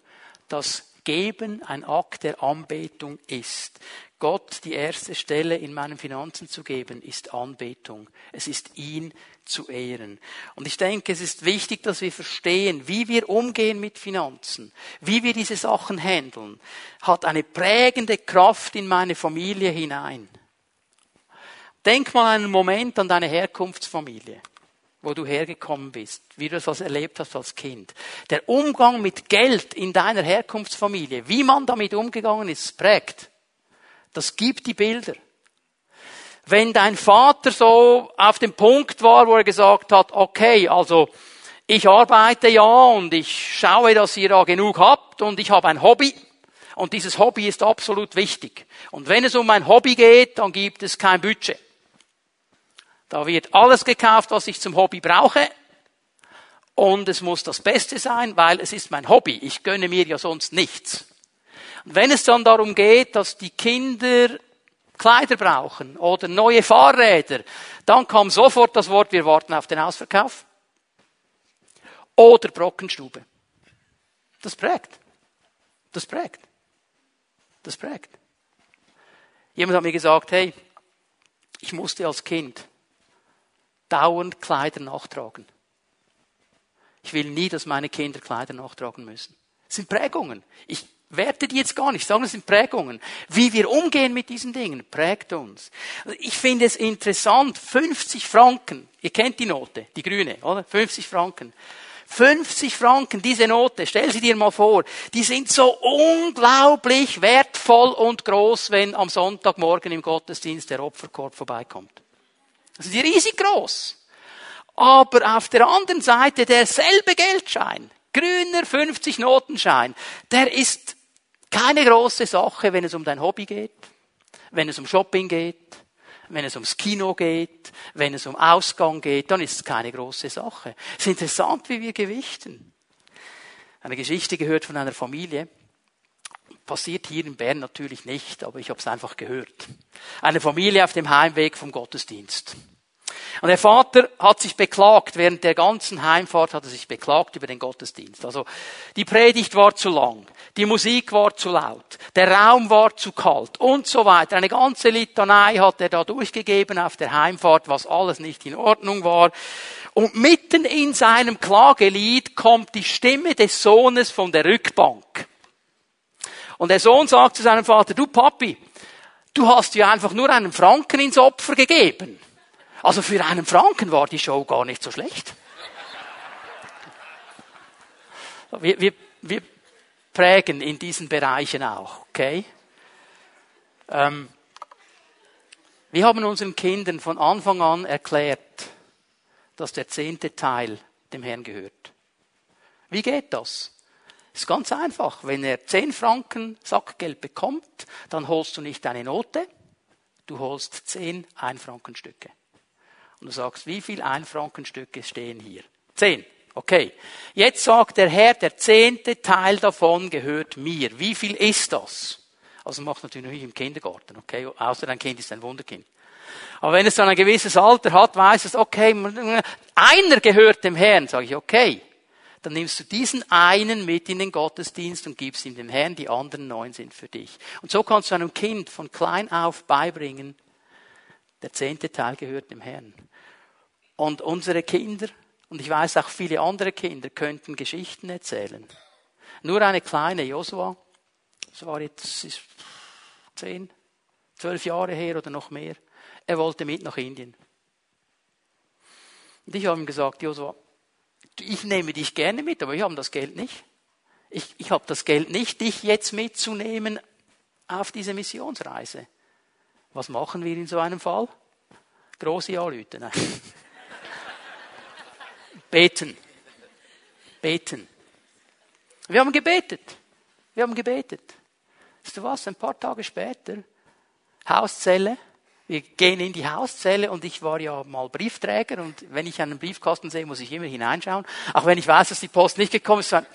Das Geben ein Akt der Anbetung ist. Gott die erste Stelle in meinen Finanzen zu geben, ist Anbetung. Es ist ihn zu ehren. Und ich denke, es ist wichtig, dass wir verstehen, wie wir umgehen mit Finanzen, wie wir diese Sachen handeln, hat eine prägende Kraft in meine Familie hinein. Denk mal einen Moment an deine Herkunftsfamilie, wo du hergekommen bist, wie du das erlebt hast als Kind. Der Umgang mit Geld in deiner Herkunftsfamilie, wie man damit umgegangen ist, prägt. Das gibt die Bilder. Wenn dein Vater so auf dem Punkt war, wo er gesagt hat, okay, also ich arbeite ja und ich schaue, dass ihr da genug habt und ich habe ein Hobby und dieses Hobby ist absolut wichtig. Und wenn es um ein Hobby geht, dann gibt es kein Budget. Da wird alles gekauft, was ich zum Hobby brauche. Und es muss das Beste sein, weil es ist mein Hobby. Ich gönne mir ja sonst nichts. Und wenn es dann darum geht, dass die Kinder Kleider brauchen oder neue Fahrräder, dann kam sofort das Wort, wir warten auf den Ausverkauf. Oder Brockenstube. Das prägt. Das prägt. Das prägt. Jemand hat mir gesagt, hey, ich musste als Kind dauernd Kleider nachtragen. Ich will nie, dass meine Kinder Kleider nachtragen müssen. Das sind Prägungen. Ich werte die jetzt gar nicht, sagen, es sind Prägungen. Wie wir umgehen mit diesen Dingen, prägt uns. Ich finde es interessant, 50 Franken, ihr kennt die Note, die grüne, oder? 50 Franken. 50 Franken, diese Note, stell sie dir mal vor, die sind so unglaublich wertvoll und groß, wenn am Sonntagmorgen im Gottesdienst der Opferkorb vorbeikommt. Das die riesig groß. Aber auf der anderen Seite derselbe Geldschein, grüner 50 Notenschein, der ist keine große Sache, wenn es um dein Hobby geht, wenn es um Shopping geht, wenn es ums Kino geht, wenn es um Ausgang geht, dann ist es keine große Sache. Es ist interessant, wie wir gewichten. Eine Geschichte gehört von einer Familie. Passiert hier in Bern natürlich nicht, aber ich habe es einfach gehört. Eine Familie auf dem Heimweg vom Gottesdienst. Und der Vater hat sich beklagt, während der ganzen Heimfahrt hat er sich beklagt über den Gottesdienst. Also, die Predigt war zu lang, die Musik war zu laut, der Raum war zu kalt und so weiter. Eine ganze Litanei hat er da durchgegeben auf der Heimfahrt, was alles nicht in Ordnung war. Und mitten in seinem Klagelied kommt die Stimme des Sohnes von der Rückbank. Und der Sohn sagt zu seinem Vater, du Papi, du hast ja einfach nur einen Franken ins Opfer gegeben. Also für einen Franken war die Show gar nicht so schlecht. Wir, wir, wir prägen in diesen Bereichen auch, okay? Ähm, wir haben unseren Kindern von Anfang an erklärt, dass der zehnte Teil dem Herrn gehört. Wie geht das? Ist ganz einfach. Wenn er zehn Franken Sackgeld bekommt, dann holst du nicht eine Note, du holst zehn Einfrankenstücke. Und du sagst, wie viel Einfrankenstücke stehen hier? Zehn. Okay. Jetzt sagt der Herr, der zehnte Teil davon gehört mir. Wie viel ist das? Also macht natürlich nicht im Kindergarten, okay? Außer dein Kind ist ein Wunderkind. Aber wenn es dann ein gewisses Alter hat, weiß es, okay, einer gehört dem Herrn, sage ich, okay. Dann nimmst du diesen einen mit in den Gottesdienst und gibst ihm dem Herrn, die anderen neun sind für dich. Und so kannst du einem Kind von klein auf beibringen, der zehnte Teil gehört dem Herrn. Und unsere Kinder, und ich weiß auch viele andere Kinder, könnten Geschichten erzählen. Nur eine kleine Josua, das war jetzt ist zehn, zwölf Jahre her oder noch mehr. Er wollte mit nach Indien. Und ich habe ihm gesagt, Josua, ich nehme dich gerne mit, aber ich habe das Geld nicht. Ich, ich habe das Geld nicht, dich jetzt mitzunehmen auf diese Missionsreise. Was machen wir in so einem Fall? Große anrufen. Nein. (laughs) Beten. Beten. Wir haben gebetet. Wir haben gebetet. Weißt du was? Ein paar Tage später, Hauszelle. Wir gehen in die Hauszelle und ich war ja mal Briefträger und wenn ich einen Briefkasten sehe, muss ich immer hineinschauen. Auch wenn ich weiß, dass die Post nicht gekommen ist. Und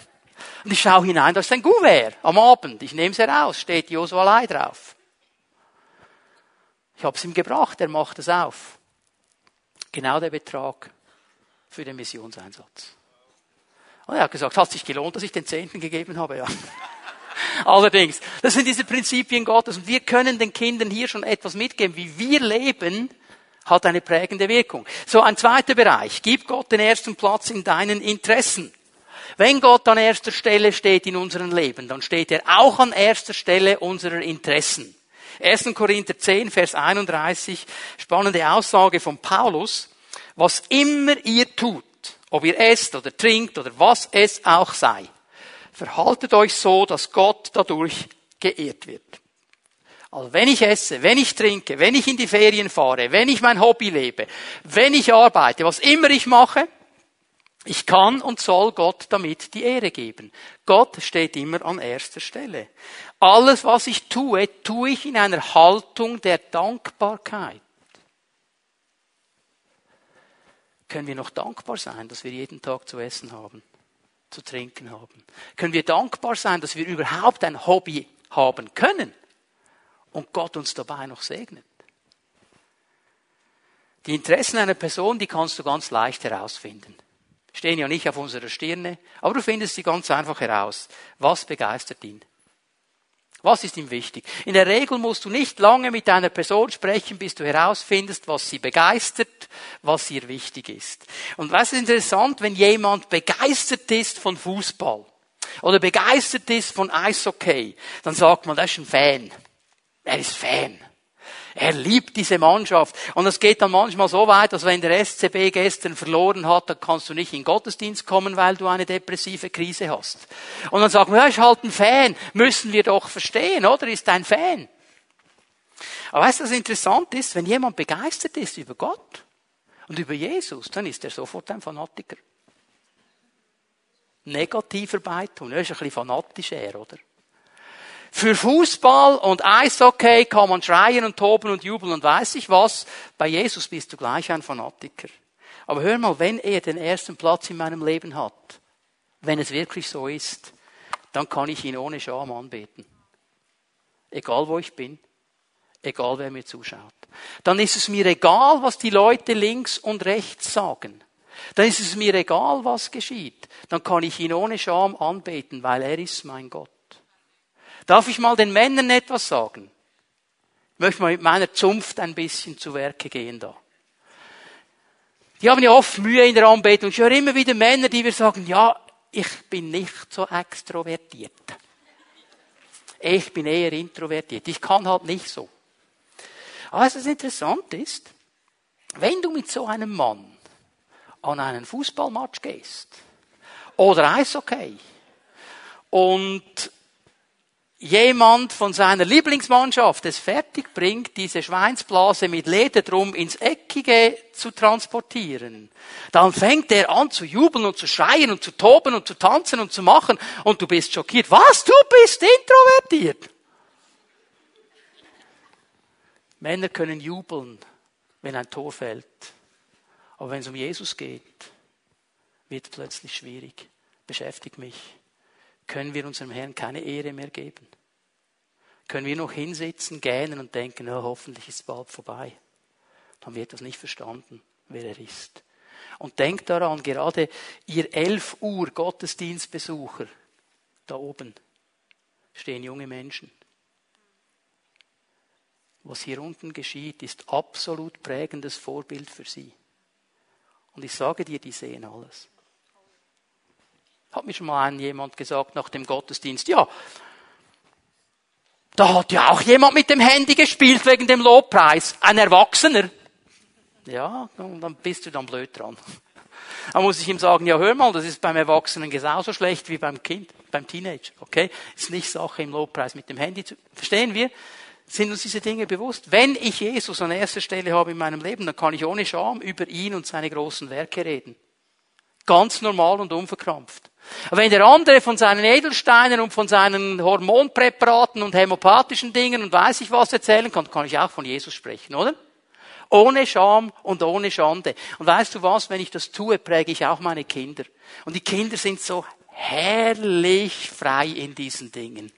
ich schaue hinein, da ist ein Gouverneur am Abend. Ich nehme es heraus, steht Josua Lai drauf. Ich habe es ihm gebracht, er macht es auf. Genau der Betrag für den Missionseinsatz. Und er hat gesagt, hat sich gelohnt, dass ich den Zehnten gegeben habe, ja. Allerdings, das sind diese Prinzipien Gottes und wir können den Kindern hier schon etwas mitgeben, wie wir leben, hat eine prägende Wirkung. So ein zweiter Bereich. Gib Gott den ersten Platz in deinen Interessen. Wenn Gott an erster Stelle steht in unserem Leben, dann steht er auch an erster Stelle unserer Interessen. 1. Korinther 10, Vers 31, spannende Aussage von Paulus. Was immer ihr tut, ob ihr esst oder trinkt oder was es auch sei, verhaltet euch so, dass Gott dadurch geehrt wird. Also wenn ich esse, wenn ich trinke, wenn ich in die Ferien fahre, wenn ich mein Hobby lebe, wenn ich arbeite, was immer ich mache, ich kann und soll Gott damit die Ehre geben. Gott steht immer an erster Stelle. Alles, was ich tue, tue ich in einer Haltung der Dankbarkeit. Können wir noch dankbar sein, dass wir jeden Tag zu essen haben, zu trinken haben? Können wir dankbar sein, dass wir überhaupt ein Hobby haben können und Gott uns dabei noch segnet? Die Interessen einer Person, die kannst du ganz leicht herausfinden stehen ja nicht auf unserer Stirne, aber du findest sie ganz einfach heraus. Was begeistert ihn? Was ist ihm wichtig? In der Regel musst du nicht lange mit einer Person sprechen, bis du herausfindest, was sie begeistert, was ihr wichtig ist. Und was ist interessant, wenn jemand begeistert ist von Fußball oder begeistert ist von Eishockey, dann sagt man, das ist ein Fan. Er ist Fan. Er liebt diese Mannschaft. Und es geht dann manchmal so weit, dass wenn der SCB gestern verloren hat, dann kannst du nicht in den Gottesdienst kommen, weil du eine depressive Krise hast. Und dann sagt man, ja, ist halt ein Fan. Müssen wir doch verstehen, oder? Ist ein Fan. Aber weißt du, was interessant ist? Wenn jemand begeistert ist über Gott und über Jesus, dann ist er sofort ein Fanatiker. Negativer Beitung. Er ist ein bisschen fanatisch, er, oder? Für Fußball und Eishockey kann man schreien und toben und jubeln und weiß ich was. Bei Jesus bist du gleich ein Fanatiker. Aber hör mal, wenn er den ersten Platz in meinem Leben hat, wenn es wirklich so ist, dann kann ich ihn ohne Scham anbeten. Egal wo ich bin, egal wer mir zuschaut. Dann ist es mir egal, was die Leute links und rechts sagen. Dann ist es mir egal, was geschieht. Dann kann ich ihn ohne Scham anbeten, weil er ist mein Gott. Darf ich mal den Männern etwas sagen? Ich möchte mal mit meiner Zunft ein bisschen zu Werke gehen da. Die haben ja oft Mühe in der Anbetung. Ich höre immer wieder Männer, die mir sagen, ja, ich bin nicht so extrovertiert. Ich bin eher introvertiert. Ich kann halt nicht so. Aber was interessant ist, wenn du mit so einem Mann an einen Fußballmatch gehst oder Eishockey und jemand von seiner Lieblingsmannschaft es fertig bringt, diese Schweinsblase mit Leder drum ins Eckige zu transportieren, dann fängt er an zu jubeln und zu schreien und zu toben und zu tanzen und zu machen und du bist schockiert. Was? Du bist introvertiert? Männer können jubeln, wenn ein Tor fällt. Aber wenn es um Jesus geht, wird es plötzlich schwierig. Beschäftigt mich können wir unserem Herrn keine Ehre mehr geben. Können wir noch hinsitzen, gähnen und denken, oh, hoffentlich ist es bald vorbei. Dann wird das nicht verstanden, wer er ist. Und denkt daran, gerade ihr 11 Uhr Gottesdienstbesucher, da oben stehen junge Menschen. Was hier unten geschieht, ist absolut prägendes Vorbild für sie. Und ich sage dir, die sehen alles. Hat mir schon mal ein jemand gesagt nach dem Gottesdienst, ja, da hat ja auch jemand mit dem Handy gespielt wegen dem Lobpreis. Ein Erwachsener. Ja, dann bist du dann blöd dran. (laughs) Da muss ich ihm sagen, ja hör mal, das ist beim Erwachsenen genauso schlecht wie beim Kind, beim Teenager. Okay? Ist nicht Sache im Lobpreis mit dem Handy zu, verstehen wir? Sind uns diese Dinge bewusst? Wenn ich Jesus an erster Stelle habe in meinem Leben, dann kann ich ohne Scham über ihn und seine großen Werke reden. Ganz normal und unverkrampft. Wenn der andere von seinen Edelsteinen und von seinen Hormonpräparaten und hämopathischen Dingen und weiß ich was erzählen kann, kann ich auch von Jesus sprechen, oder? Ohne Scham und ohne Schande. Und weißt du was, wenn ich das tue, präge ich auch meine Kinder. Und die Kinder sind so herrlich frei in diesen Dingen.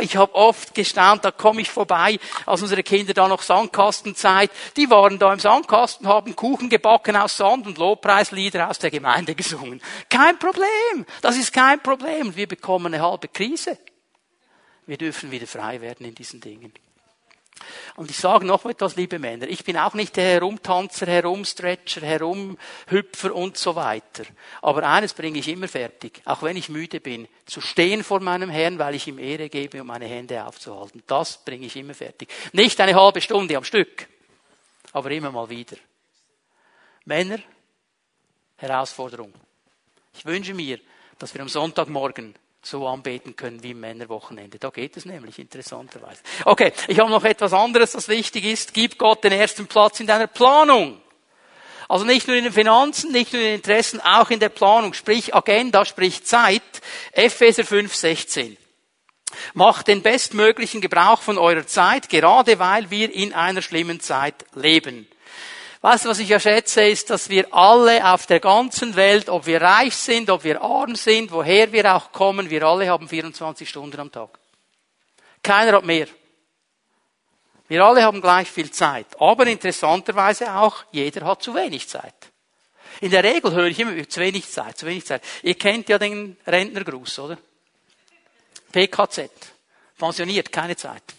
Ich habe oft gestaunt, da komme ich vorbei, als unsere Kinder da noch Sandkastenzeit, die waren da im Sandkasten, haben Kuchen gebacken aus Sand und Lobpreislieder aus der Gemeinde (laughs) gesungen. Kein Problem. Das ist kein Problem. Wir bekommen eine halbe Krise. Wir dürfen wieder frei werden in diesen Dingen. Und ich sage noch etwas, liebe Männer. Ich bin auch nicht der Herumtanzer, Herumstretcher, Herumhüpfer und so weiter. Aber eines bringe ich immer fertig, auch wenn ich müde bin, zu stehen vor meinem Herrn, weil ich ihm Ehre gebe, um meine Hände aufzuhalten. Das bringe ich immer fertig. Nicht eine halbe Stunde am Stück, aber immer mal wieder. Männer, Herausforderung. Ich wünsche mir, dass wir am Sonntagmorgen so anbeten können wie Männerwochenende. Da geht es nämlich interessanterweise. Okay, ich habe noch etwas anderes, das wichtig ist. Gib Gott den ersten Platz in deiner Planung. Also nicht nur in den Finanzen, nicht nur in den Interessen, auch in der Planung. Sprich Agenda, sprich Zeit. Epheser 5, 16. Macht den bestmöglichen Gebrauch von eurer Zeit, gerade weil wir in einer schlimmen Zeit leben. Weißt du, was ich ja schätze, ist, dass wir alle auf der ganzen Welt, ob wir reich sind, ob wir arm sind, woher wir auch kommen, wir alle haben 24 Stunden am Tag. Keiner hat mehr. Wir alle haben gleich viel Zeit. Aber interessanterweise auch, jeder hat zu wenig Zeit. In der Regel höre ich immer, zu wenig Zeit, zu wenig Zeit. Ihr kennt ja den Rentnergruß, oder? PKZ. Pensioniert, keine Zeit.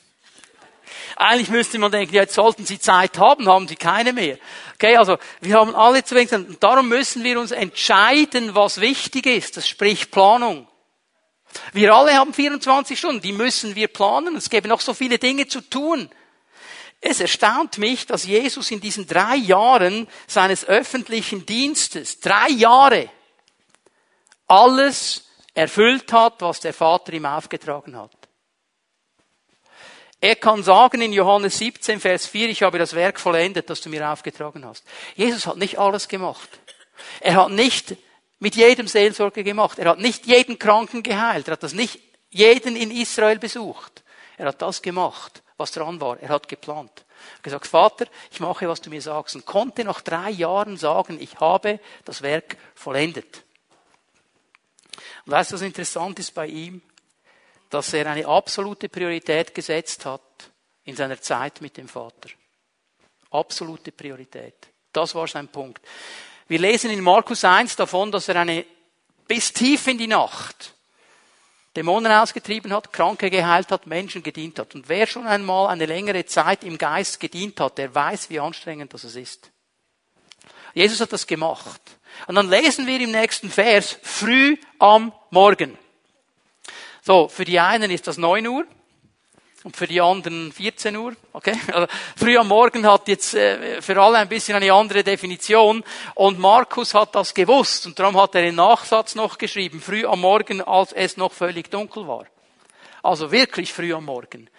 Eigentlich müsste man denken, jetzt sollten sie Zeit haben, haben sie keine mehr. Okay, also wir haben alle zu wenig Zeit. Darum müssen wir uns entscheiden, was wichtig ist. Das spricht Planung. Wir alle haben 24 Stunden, die müssen wir planen. Es gäbe noch so viele Dinge zu tun. Es erstaunt mich, dass Jesus in diesen drei Jahren seines öffentlichen Dienstes, drei Jahre, alles erfüllt hat, was der Vater ihm aufgetragen hat. Er kann sagen in Johannes 17, Vers 4, ich habe das Werk vollendet, das du mir aufgetragen hast. Jesus hat nicht alles gemacht. Er hat nicht mit jedem Seelsorge gemacht. Er hat nicht jeden Kranken geheilt. Er hat das nicht jeden in Israel besucht. Er hat das gemacht, was dran war. Er hat geplant. Er hat gesagt, Vater, ich mache, was du mir sagst. Und konnte nach drei Jahren sagen, ich habe das Werk vollendet. Und weißt du, was interessant ist bei ihm? Dass er eine absolute Priorität gesetzt hat in seiner Zeit mit dem Vater. Absolute Priorität. Das war sein Punkt. Wir lesen in Markus 1 davon, dass er eine bis tief in die Nacht Dämonen ausgetrieben hat, Kranke geheilt hat, Menschen gedient hat. Und wer schon einmal eine längere Zeit im Geist gedient hat, der weiß, wie anstrengend das ist. Jesus hat das gemacht. Und dann lesen wir im nächsten Vers, früh am Morgen. So, für die einen ist das 9 Uhr und für die anderen 14 Uhr. Okay? (laughs) Also, früh am Morgen hat jetzt äh, für alle ein bisschen eine andere Definition und Markus hat das gewusst und darum hat er den Nachsatz noch geschrieben, früh am Morgen, als es noch völlig dunkel war. Also wirklich früh am Morgen.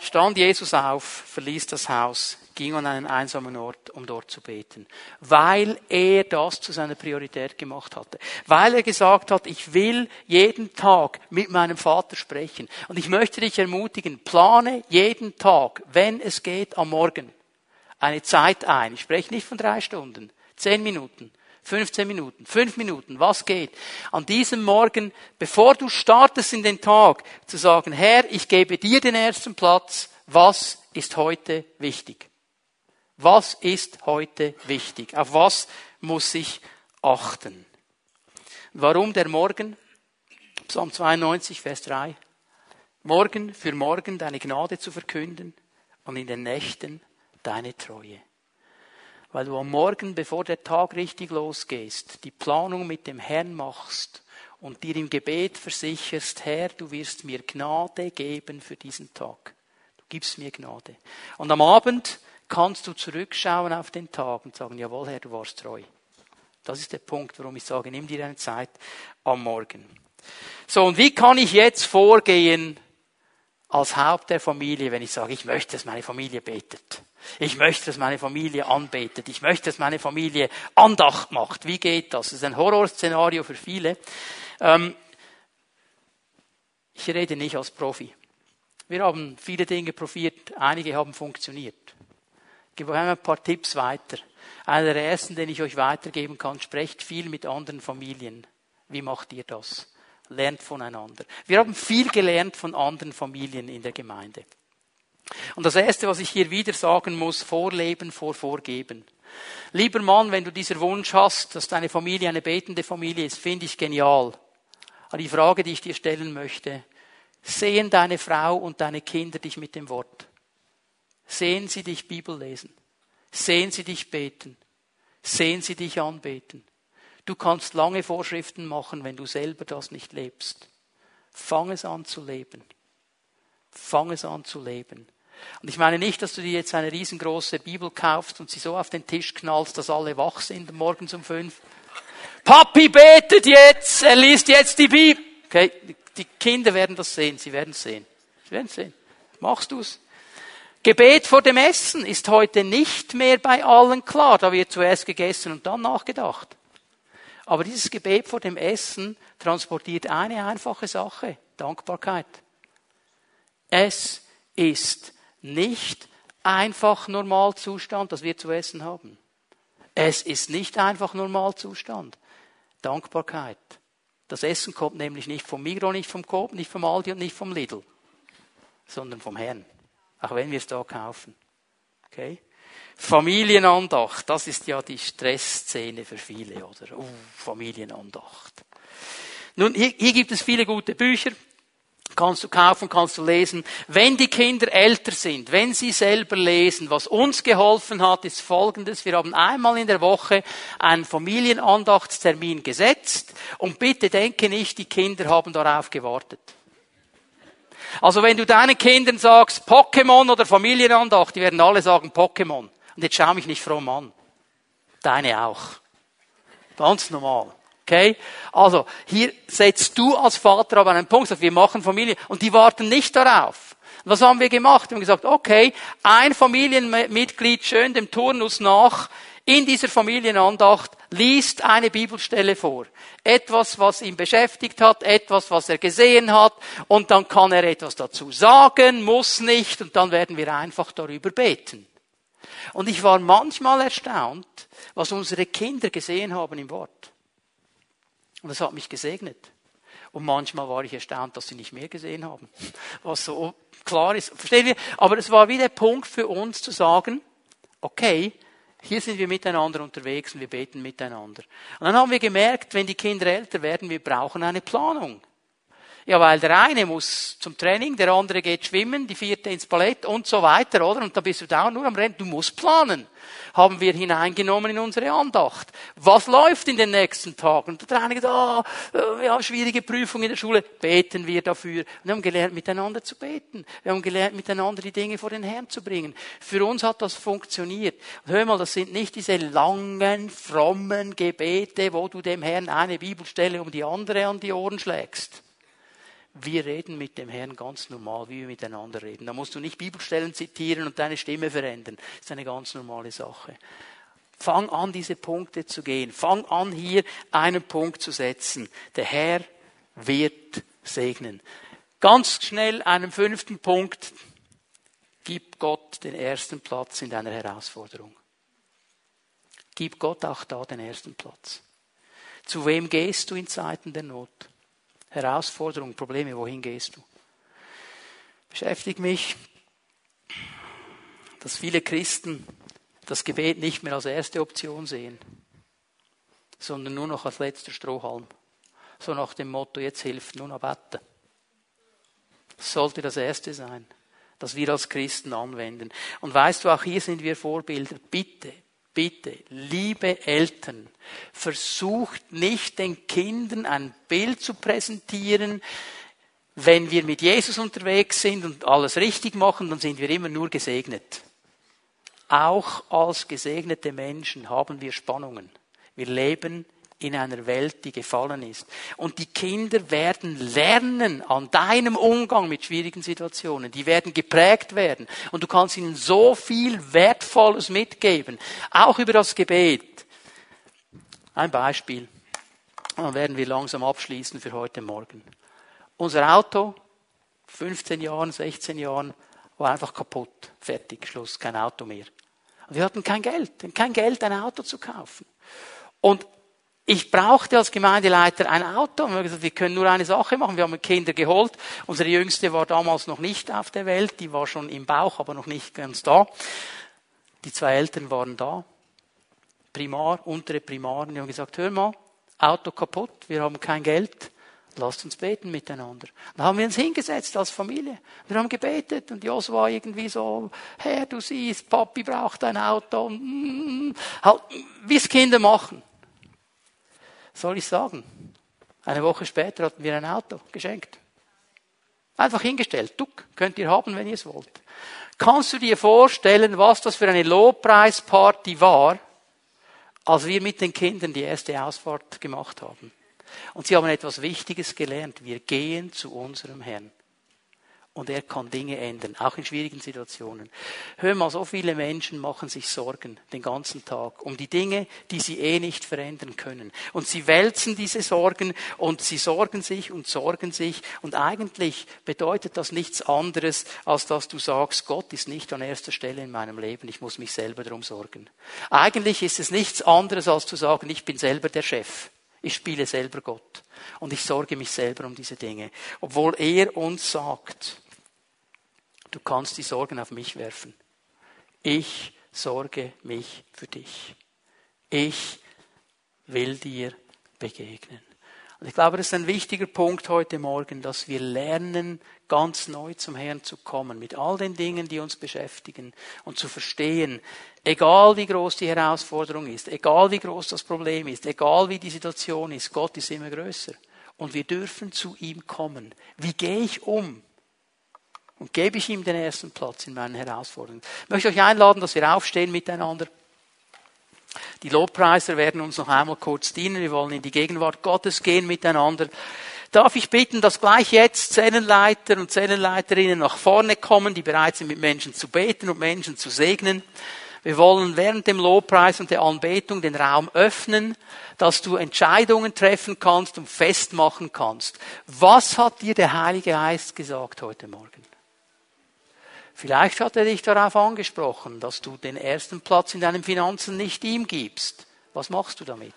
Stand Jesus auf, verließ das Haus, ging an einen einsamen Ort, um dort zu beten, weil er das zu seiner Priorität gemacht hatte, weil er gesagt hat, ich will jeden Tag mit meinem Vater sprechen. Und ich möchte dich ermutigen, plane jeden Tag, wenn es geht, am Morgen eine Zeit ein. Ich spreche nicht von drei Stunden, zehn Minuten, 15 Minuten, fünf Minuten, was geht? An diesem Morgen, bevor du startest in den Tag, zu sagen, Herr, ich gebe dir den ersten Platz, was ist heute wichtig? Was ist heute wichtig? Auf was muss ich achten? Warum der Morgen? Psalm 92, Vers 3. Morgen für morgen deine Gnade zu verkünden und in den Nächten deine Treue. Weil du am Morgen, bevor der Tag richtig losgehst, die Planung mit dem Herrn machst und dir im Gebet versicherst, Herr, du wirst mir Gnade geben für diesen Tag. Du gibst mir Gnade. Und am Abend kannst du zurückschauen auf den Tag und sagen, jawohl, Herr, du warst treu. Das ist der Punkt, warum ich sage, nimm dir eine Zeit am Morgen. So, und wie kann ich jetzt vorgehen als Haupt der Familie, wenn ich sage, ich möchte, dass meine Familie betet. Ich möchte, dass meine Familie anbetet. Ich möchte, dass meine Familie Andacht macht. Wie geht das? Das ist ein Horrorszenario für viele. Ähm, ich rede nicht als Profi. Wir haben viele Dinge probiert, einige haben funktioniert gebe euch ein paar Tipps weiter. Einer der ersten, den ich euch weitergeben kann, sprecht viel mit anderen Familien. Wie macht ihr das? Lernt voneinander. Wir haben viel gelernt von anderen Familien in der Gemeinde. Und das Erste, was ich hier wieder sagen muss, Vorleben vor Vorgeben. Lieber Mann, wenn du dieser Wunsch hast, dass deine Familie eine betende Familie ist, finde ich genial. Aber die Frage, die ich dir stellen möchte, Sehen deine Frau und deine Kinder dich mit dem Wort? Sehen sie dich Bibel lesen? Sehen sie dich beten? Sehen sie dich anbeten? Du kannst lange Vorschriften machen, wenn du selber das nicht lebst. Fang es an zu leben. Fang es an zu leben. Und ich meine nicht, dass du dir jetzt eine riesengroße Bibel kaufst und sie so auf den Tisch knallst, dass alle wach sind morgens um fünf. Papi betet jetzt, er liest jetzt die Bibel. Okay, die Kinder werden das sehen, sie werden es sehen. Sie werden sehen. Machst du's? Gebet vor dem Essen ist heute nicht mehr bei allen klar. Da wird zuerst gegessen und dann nachgedacht. Aber dieses Gebet vor dem Essen transportiert eine einfache Sache. Dankbarkeit. Es ist nicht einfach Normalzustand, dass wir zu essen haben. Es ist nicht einfach Normalzustand. Dankbarkeit. Das Essen kommt nämlich nicht vom Migro, nicht vom Coop, nicht vom Aldi und nicht vom Lidl, sondern vom Herrn. Auch wenn wir es da kaufen. Okay? Familienandacht, das ist ja die Stressszene für viele, oder? Uh, Familienandacht. Nun, hier, hier gibt es viele gute Bücher. Kannst du kaufen, kannst du lesen. Wenn die Kinder älter sind, wenn sie selber lesen, was uns geholfen hat, ist Folgendes. Wir haben einmal in der Woche einen Familienandachtstermin gesetzt und bitte denke nicht, die Kinder haben darauf gewartet. Also wenn du deinen Kindern sagst, Pokémon oder Familienandacht, die werden alle sagen Pokémon. Und jetzt schau mich nicht fromm an. Deine auch. Ganz normal. Okay? Also, hier setzt du als Vater aber einen Punkt, sagst, wir machen Familie, und die warten nicht darauf. Was haben wir gemacht? Wir haben gesagt, okay, ein Familienmitglied schön dem Turnus nach, in dieser Familienandacht liest eine Bibelstelle vor. Etwas, was ihn beschäftigt hat, etwas, was er gesehen hat, und dann kann er etwas dazu sagen, muss nicht, und dann werden wir einfach darüber beten. Und ich war manchmal erstaunt, was unsere Kinder gesehen haben im Wort. Und das hat mich gesegnet. Und manchmal war ich erstaunt, dass sie nicht mehr gesehen haben. Was so klar ist. Verstehen wir? Aber es war wie der Punkt für uns zu sagen, okay, hier sind wir miteinander unterwegs und wir beten miteinander. Und dann haben wir gemerkt, wenn die Kinder älter werden, wir brauchen eine Planung. Ja, weil der eine muss zum Training, der andere geht schwimmen, die vierte ins Ballett und so weiter, oder? Und da bist du da nur am Rennen. Du musst planen. Haben wir hineingenommen in unsere Andacht. Was läuft in den nächsten Tagen? Und der eine sagt, oh, wir haben schwierige Prüfungen in der Schule. Beten wir dafür. Und wir haben gelernt, miteinander zu beten. Wir haben gelernt, miteinander die Dinge vor den Herrn zu bringen. Für uns hat das funktioniert. Und hör mal, das sind nicht diese langen, frommen Gebete, wo du dem Herrn eine Bibelstelle um die andere an die Ohren schlägst wir reden mit dem Herrn ganz normal, wie wir miteinander reden. Da musst du nicht Bibelstellen zitieren und deine Stimme verändern. Das ist eine ganz normale Sache. Fang an, diese Punkte zu gehen. Fang an, hier einen Punkt zu setzen. Der Herr wird segnen. Ganz schnell einen fünften Punkt. Gib Gott den ersten Platz in deiner Herausforderung. Gib Gott auch da den ersten Platz. Zu wem gehst du in Zeiten der Not? Herausforderungen, Probleme, wohin gehst du? Beschäftigt mich, dass viele Christen das Gebet nicht mehr als erste Option sehen, sondern nur noch als letzter Strohhalm. So nach dem Motto, jetzt hilft nur noch. Das sollte das Erste sein, das wir als Christen anwenden. Und weißt du, auch hier sind wir Vorbilder. Bitte, Bitte, liebe Eltern, versucht nicht den Kindern ein Bild zu präsentieren, wenn wir mit Jesus unterwegs sind und alles richtig machen, dann sind wir immer nur gesegnet. Auch als gesegnete Menschen haben wir Spannungen. Wir leben in einer Welt, die gefallen ist. Und die Kinder werden lernen an deinem Umgang mit schwierigen Situationen. Die werden geprägt werden. Und du kannst ihnen so viel Wertvolles mitgeben. Auch über das Gebet. Ein Beispiel. Dann werden wir langsam abschließen für heute Morgen. Unser Auto, 15 Jahren, 16 Jahren, war einfach kaputt. Fertig, Schluss, kein Auto mehr. Und wir hatten kein Geld, kein Geld, ein Auto zu kaufen. Und ich brauchte als Gemeindeleiter ein Auto. Und wir haben gesagt, wir können nur eine Sache machen. Wir haben Kinder geholt. Unsere Jüngste war damals noch nicht auf der Welt. Die war schon im Bauch, aber noch nicht ganz da. Die zwei Eltern waren da. Primar, untere Primaren. Die haben gesagt, hör mal, Auto kaputt. Wir haben kein Geld. Lasst uns beten miteinander. Dann haben wir uns hingesetzt als Familie. Wir haben gebetet und Jos war irgendwie so, Herr, du siehst, Papi braucht ein Auto. Mm, halt, wie es Kinder machen. Soll ich sagen? Eine Woche später hatten wir ein Auto geschenkt. Einfach hingestellt. Duck, könnt ihr haben, wenn ihr es wollt. Kannst du dir vorstellen, was das für eine Lobpreisparty war, als wir mit den Kindern die erste Ausfahrt gemacht haben? Und sie haben etwas Wichtiges gelernt. Wir gehen zu unserem Herrn. Und er kann Dinge ändern, auch in schwierigen Situationen. Hör mal, so viele Menschen machen sich Sorgen den ganzen Tag um die Dinge, die sie eh nicht verändern können. Und sie wälzen diese Sorgen und sie sorgen sich und sorgen sich. Und eigentlich bedeutet das nichts anderes, als dass du sagst, Gott ist nicht an erster Stelle in meinem Leben, ich muss mich selber darum sorgen. Eigentlich ist es nichts anderes, als zu sagen, ich bin selber der Chef. Ich spiele selber Gott. Und ich sorge mich selber um diese Dinge. Obwohl er uns sagt, du kannst die Sorgen auf mich werfen. Ich sorge mich für dich. Ich will dir begegnen. Und ich glaube, das ist ein wichtiger Punkt heute Morgen, dass wir lernen, ganz neu zum Herrn zu kommen, mit all den Dingen, die uns beschäftigen und zu verstehen, egal wie groß die Herausforderung ist, egal wie groß das Problem ist, egal wie die Situation ist, Gott ist immer größer. Und wir dürfen zu ihm kommen. Wie gehe ich um? Und gebe ich ihm den ersten Platz in meinen Herausforderungen. Ich möchte euch einladen, dass wir aufstehen miteinander. Die Lobpreiser werden uns noch einmal kurz dienen. Wir wollen in die Gegenwart Gottes gehen miteinander. Darf ich bitten, dass gleich jetzt Zellenleiter und Zellenleiterinnen nach vorne kommen, die bereit sind, mit Menschen zu beten und Menschen zu segnen. Wir wollen während dem Lobpreis und der Anbetung den Raum öffnen, dass du Entscheidungen treffen kannst und festmachen kannst. Was hat dir der Heilige Geist gesagt heute Morgen? Vielleicht hat er dich darauf angesprochen, dass du den ersten Platz in deinen Finanzen nicht ihm gibst. Was machst du damit?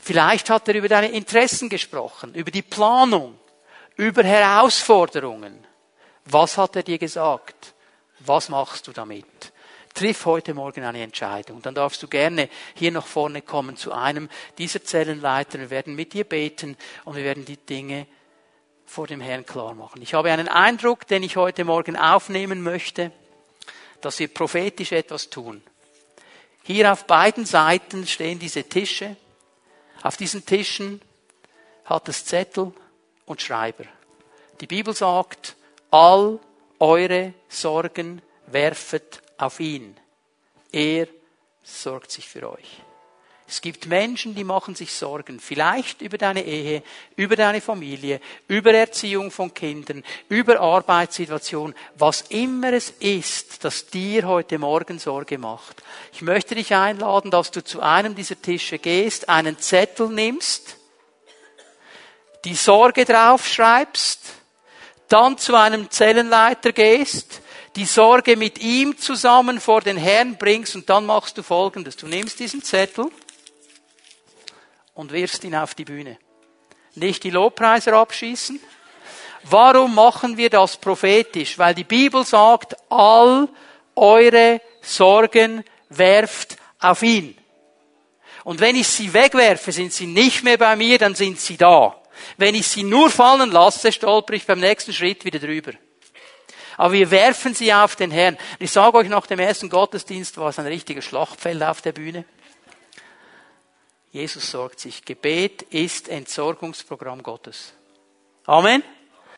Vielleicht hat er über deine Interessen gesprochen, über die Planung, über Herausforderungen. Was hat er dir gesagt? Was machst du damit? Triff heute Morgen eine Entscheidung. Dann darfst du gerne hier nach vorne kommen zu einem dieser Zellenleiter. Wir werden mit dir beten und wir werden die Dinge vor dem Herrn klar machen. Ich habe einen Eindruck, den ich heute Morgen aufnehmen möchte, dass wir prophetisch etwas tun. Hier auf beiden Seiten stehen diese Tische. Auf diesen Tischen hat es Zettel und Schreiber. Die Bibel sagt, all eure Sorgen werfet auf ihn. Er sorgt sich für euch. Es gibt Menschen, die machen sich Sorgen, vielleicht über deine Ehe, über deine Familie, über Erziehung von Kindern, über Arbeitssituation, was immer es ist, das dir heute Morgen Sorge macht. Ich möchte dich einladen, dass du zu einem dieser Tische gehst, einen Zettel nimmst, die Sorge draufschreibst, dann zu einem Zellenleiter gehst, die Sorge mit ihm zusammen vor den Herrn bringst und dann machst du Folgendes. Du nimmst diesen Zettel, und wirfst ihn auf die Bühne. Nicht die Lobpreiser abschießen. Warum machen wir das prophetisch? Weil die Bibel sagt, all eure Sorgen werft auf ihn. Und wenn ich sie wegwerfe, sind sie nicht mehr bei mir, dann sind sie da. Wenn ich sie nur fallen lasse, stolper ich beim nächsten Schritt wieder drüber. Aber wir werfen sie auf den Herrn. Ich sage euch, nach dem ersten Gottesdienst war es ein richtiger Schlachtfeld auf der Bühne. Jesus sorgt sich. Gebet ist Entsorgungsprogramm Gottes. Amen.